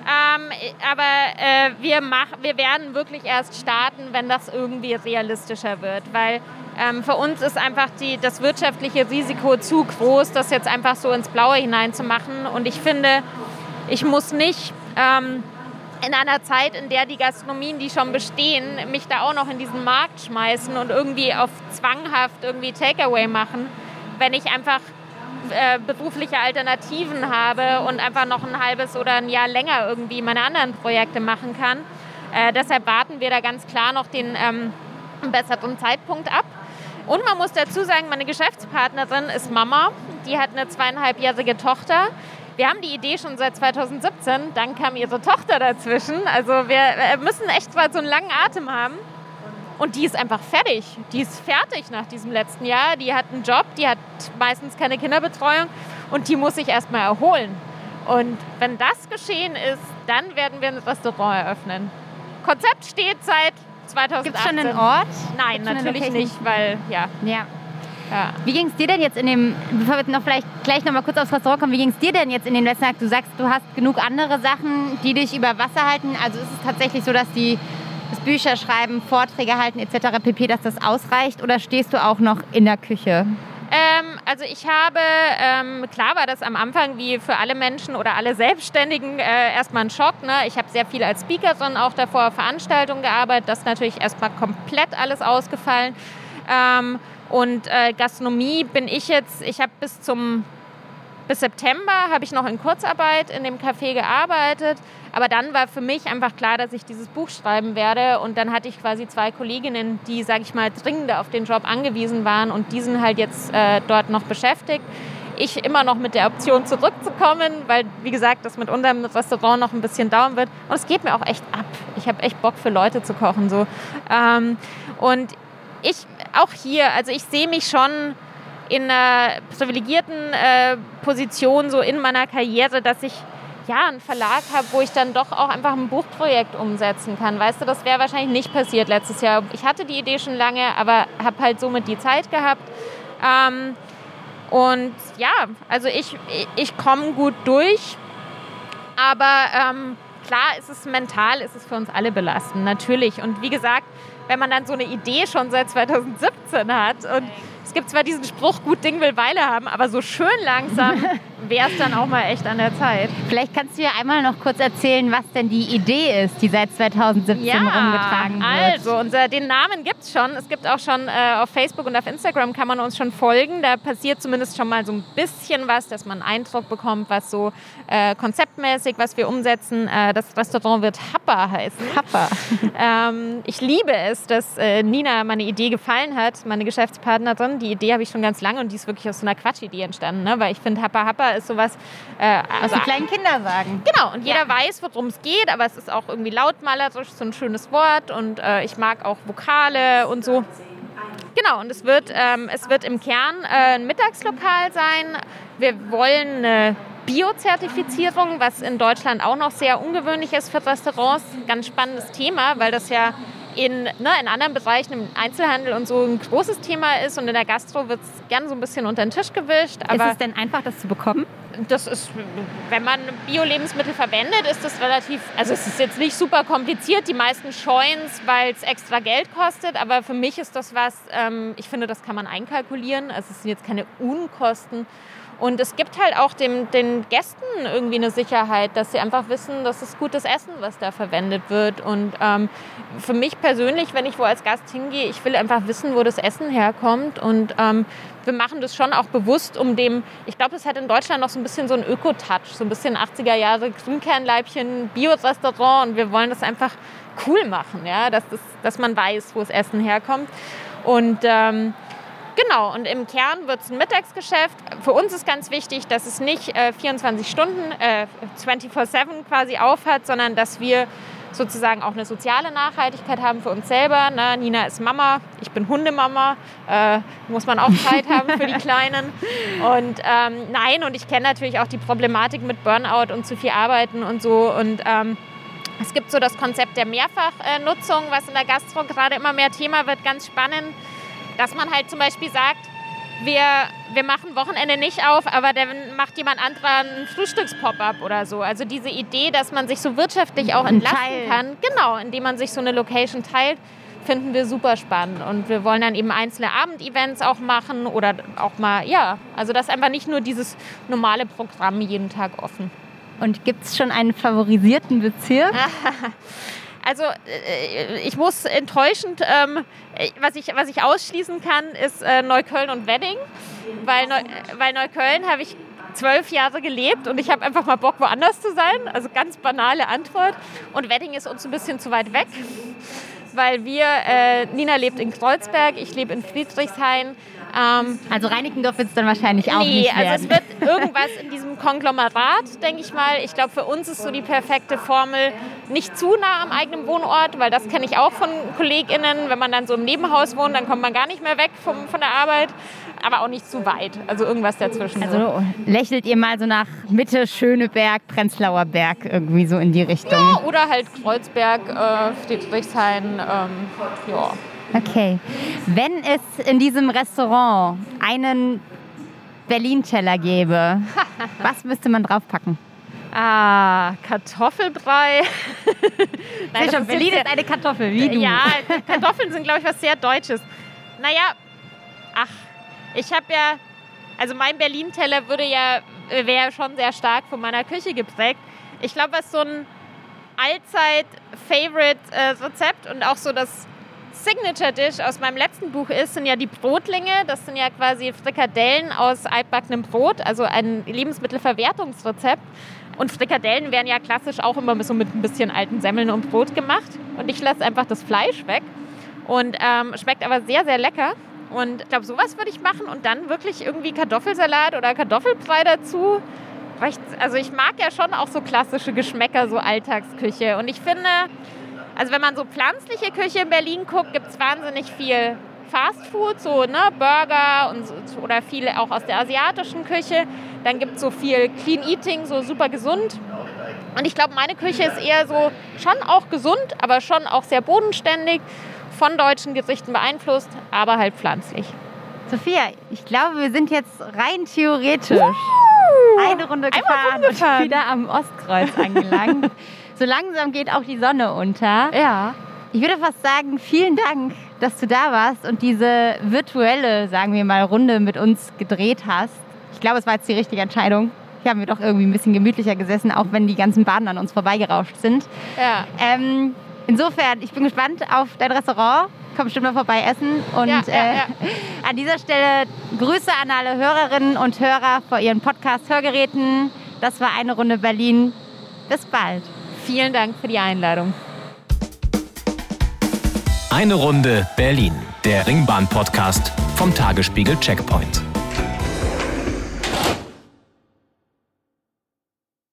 Ähm, aber äh, wir, mach, wir werden wirklich erst starten, wenn das irgendwie realistischer wird. Weil ähm, für uns ist einfach die, das wirtschaftliche Risiko zu groß, das jetzt einfach so ins Blaue hineinzumachen. Und ich finde, ich muss nicht ähm, in einer Zeit, in der die Gastronomien, die schon bestehen, mich da auch noch in diesen Markt schmeißen und irgendwie auf zwanghaft irgendwie Takeaway machen, wenn ich einfach äh, berufliche Alternativen habe und einfach noch ein halbes oder ein Jahr länger irgendwie meine anderen Projekte machen kann. Äh, deshalb warten wir da ganz klar noch den ähm, besseren Zeitpunkt ab. Und man muss dazu sagen, meine Geschäftspartnerin ist Mama. Die hat eine zweieinhalbjährige Tochter. Wir haben die Idee schon seit 2017, dann kam ihre Tochter dazwischen. Also wir müssen echt mal so einen langen Atem haben. Und die ist einfach fertig. Die ist fertig nach diesem letzten Jahr. Die hat einen Job, die hat meistens keine Kinderbetreuung und die muss sich erstmal erholen. Und wenn das geschehen ist, dann werden wir ein Restaurant eröffnen. Konzept steht seit 2018. Gibt es schon einen Ort? Nein, Gibt's natürlich nicht, weil ja. Ja. Ja. Wie ging es dir denn jetzt in dem, bevor wir noch vielleicht gleich noch mal kurz aufs Restaurant kommen, wie ging es dir denn jetzt in den letzten Tagen? Du sagst, du hast genug andere Sachen, die dich über Wasser halten. Also ist es tatsächlich so, dass die das Bücher schreiben, Vorträge halten etc. pp, dass das ausreicht oder stehst du auch noch in der Küche? Ähm, also ich habe, ähm, klar war das am Anfang wie für alle Menschen oder alle Selbstständigen äh, erstmal ein Schock. Ne? Ich habe sehr viel als Speakerin auch davor Veranstaltungen gearbeitet. Das ist natürlich erstmal komplett alles ausgefallen. Ähm, und äh, Gastronomie bin ich jetzt, ich habe bis zum bis September habe ich noch in Kurzarbeit in dem Café gearbeitet. Aber dann war für mich einfach klar, dass ich dieses Buch schreiben werde. Und dann hatte ich quasi zwei Kolleginnen, die, sage ich mal, dringender auf den Job angewiesen waren und die sind halt jetzt äh, dort noch beschäftigt. Ich immer noch mit der Option zurückzukommen, weil, wie gesagt, das mit unserem Restaurant noch ein bisschen dauern wird. Und es geht mir auch echt ab. Ich habe echt Bock für Leute zu kochen. So. Ähm, und ich auch hier, also ich sehe mich schon in einer privilegierten äh, Position so in meiner Karriere, dass ich ja einen Verlag habe, wo ich dann doch auch einfach ein Buchprojekt umsetzen kann. Weißt du, das wäre wahrscheinlich nicht passiert letztes Jahr. Ich hatte die Idee schon lange, aber habe halt somit die Zeit gehabt. Ähm, und ja, also ich, ich komme gut durch, aber ähm, klar ist es mental, ist es für uns alle belastend, natürlich. Und wie gesagt, wenn man dann so eine Idee schon seit 2017 hat und es gibt zwar diesen Spruch, gut Ding will Weile haben, aber so schön langsam wäre es dann auch mal echt an der Zeit. Vielleicht kannst du ja einmal noch kurz erzählen, was denn die Idee ist, die seit 2017 ja, rumgetragen wird. Also, unser, den Namen gibt es schon. Es gibt auch schon äh, auf Facebook und auf Instagram kann man uns schon folgen. Da passiert zumindest schon mal so ein bisschen was, dass man einen Eindruck bekommt, was so äh, konzeptmäßig, was wir umsetzen. Äh, das Restaurant wird Happa heißen. Happa. ähm, ich liebe es, dass äh, Nina meine Idee gefallen hat, meine Geschäftspartnerin die Idee habe ich schon ganz lange und die ist wirklich aus so einer Quatschidee entstanden, ne? weil ich finde, Happa Happa ist sowas... Äh, also, Was die kleinen Kinder sagen. Genau, und jeder ja. weiß, worum es geht, aber es ist auch irgendwie lautmalerisch, so ein schönes Wort und äh, ich mag auch Vokale und so. Genau, und es wird, ähm, es wird im Kern äh, ein Mittagslokal sein. Wir wollen eine Bio-Zertifizierung, was in Deutschland auch noch sehr ungewöhnlich ist für Restaurants. Ganz spannendes Thema, weil das ja in, ne, in anderen Bereichen, im Einzelhandel und so ein großes Thema ist und in der Gastro wird es gerne so ein bisschen unter den Tisch gewischt. Aber ist es denn einfach, das zu bekommen? Das ist, wenn man Bio-Lebensmittel verwendet, ist das relativ, also es ist jetzt nicht super kompliziert. Die meisten scheuen es, weil es extra Geld kostet, aber für mich ist das was, ähm, ich finde, das kann man einkalkulieren. Also es sind jetzt keine Unkosten. Und es gibt halt auch dem, den Gästen irgendwie eine Sicherheit, dass sie einfach wissen, das ist gutes Essen, was da verwendet wird. Und ähm, für mich persönlich, wenn ich wo als Gast hingehe, ich will einfach wissen, wo das Essen herkommt. Und ähm, wir machen das schon auch bewusst, um dem, ich glaube, es hat in Deutschland noch so ein bisschen so ein Öko-Touch, so ein bisschen 80er Jahre Grünkernleibchen, Bio-Restaurant. Und wir wollen das einfach cool machen, ja, dass, das, dass man weiß, wo das Essen herkommt. Und ähm, Genau, und im Kern wird es ein Mittagsgeschäft. Für uns ist ganz wichtig, dass es nicht äh, 24 Stunden, äh, 24-7 quasi aufhat, sondern dass wir sozusagen auch eine soziale Nachhaltigkeit haben für uns selber. Ne? Nina ist Mama, ich bin Hundemama, äh, muss man auch Zeit haben für die Kleinen. Und ähm, nein, und ich kenne natürlich auch die Problematik mit Burnout und zu viel Arbeiten und so. Und ähm, es gibt so das Konzept der Mehrfachnutzung, was in der Gastro gerade immer mehr Thema wird, ganz spannend dass man halt zum Beispiel sagt, wir, wir machen Wochenende nicht auf, aber dann macht jemand anderer einen Frühstücks-Pop-up oder so. Also diese Idee, dass man sich so wirtschaftlich auch entlasten Teil. kann, genau, indem man sich so eine Location teilt, finden wir super spannend. Und wir wollen dann eben einzelne Abendevents auch machen oder auch mal, ja, also das ist einfach nicht nur dieses normale Programm jeden Tag offen. Und gibt es schon einen favorisierten Bezirk? Also äh, ich muss enttäuschend, ähm, was, ich, was ich ausschließen kann, ist äh, Neukölln und Wedding, weil, Neu, weil Neukölln habe ich zwölf Jahre gelebt und ich habe einfach mal Bock, woanders zu sein. Also ganz banale Antwort. Und Wedding ist uns ein bisschen zu weit weg, weil wir, äh, Nina lebt in Kreuzberg, ich lebe in Friedrichshain. Ähm, also Reinickendorf wird es dann wahrscheinlich auch nee, nicht werden. also es wird irgendwas in diesem Konglomerat, denke ich mal. Ich glaube, für uns ist so die perfekte Formel nicht zu nah am eigenen Wohnort, weil das kenne ich auch von KollegInnen. Wenn man dann so im Nebenhaus wohnt, dann kommt man gar nicht mehr weg vom, von der Arbeit. Aber auch nicht zu weit. Also irgendwas dazwischen. Also so. lächelt ihr mal so nach Mitte, Schöneberg, Prenzlauer Berg irgendwie so in die Richtung. Ja, oder halt Kreuzberg, äh, Friedrichshain, ähm, ja. Okay. Wenn es in diesem Restaurant einen Berlin-Teller gäbe, was müsste man draufpacken? Ah, Kartoffelbrei. Nein, schon, Berlin ist eine Kartoffel, wie du. Ja, Kartoffeln sind, glaube ich, was sehr Deutsches. Naja, ach, ich habe ja, also mein Berlin-Teller würde ja, wäre schon sehr stark von meiner Küche geprägt. Ich glaube, was so ein Allzeit-Favorite-Rezept äh, und auch so das Signature Dish aus meinem letzten Buch ist, sind ja die Brotlinge. Das sind ja quasi Frikadellen aus altbackenem Brot, also ein Lebensmittelverwertungsrezept. Und Frikadellen werden ja klassisch auch immer so mit ein bisschen alten Semmeln und Brot gemacht. Und ich lasse einfach das Fleisch weg. Und ähm, schmeckt aber sehr, sehr lecker. Und ich glaube, sowas würde ich machen und dann wirklich irgendwie Kartoffelsalat oder Kartoffelbrei dazu. Also ich mag ja schon auch so klassische Geschmäcker, so Alltagsküche. Und ich finde, also wenn man so pflanzliche Küche in Berlin guckt, gibt es wahnsinnig viel Fast Food, so ne, Burger und, oder viele auch aus der asiatischen Küche. Dann gibt es so viel Clean Eating, so super gesund. Und ich glaube, meine Küche ist eher so schon auch gesund, aber schon auch sehr bodenständig, von deutschen Gerichten beeinflusst, aber halt pflanzlich. Sophia, ich glaube, wir sind jetzt rein theoretisch uh, eine Runde gefahren und wieder am Ostkreuz angelangt. so langsam geht auch die Sonne unter. Ja. Ich würde fast sagen, vielen Dank, dass du da warst und diese virtuelle, sagen wir mal, Runde mit uns gedreht hast. Ich glaube, es war jetzt die richtige Entscheidung. Hier haben wir doch irgendwie ein bisschen gemütlicher gesessen, auch wenn die ganzen Bahnen an uns vorbeigerauscht sind. Ja. Ähm, insofern, ich bin gespannt auf dein Restaurant. Komm bestimmt mal vorbei essen. Und ja, ja, ja. Äh, an dieser Stelle Grüße an alle Hörerinnen und Hörer vor ihren Podcast-Hörgeräten. Das war eine Runde Berlin. Bis bald. Vielen Dank für die Einladung. Eine Runde Berlin, der Ringbahn-Podcast vom Tagesspiegel Checkpoint.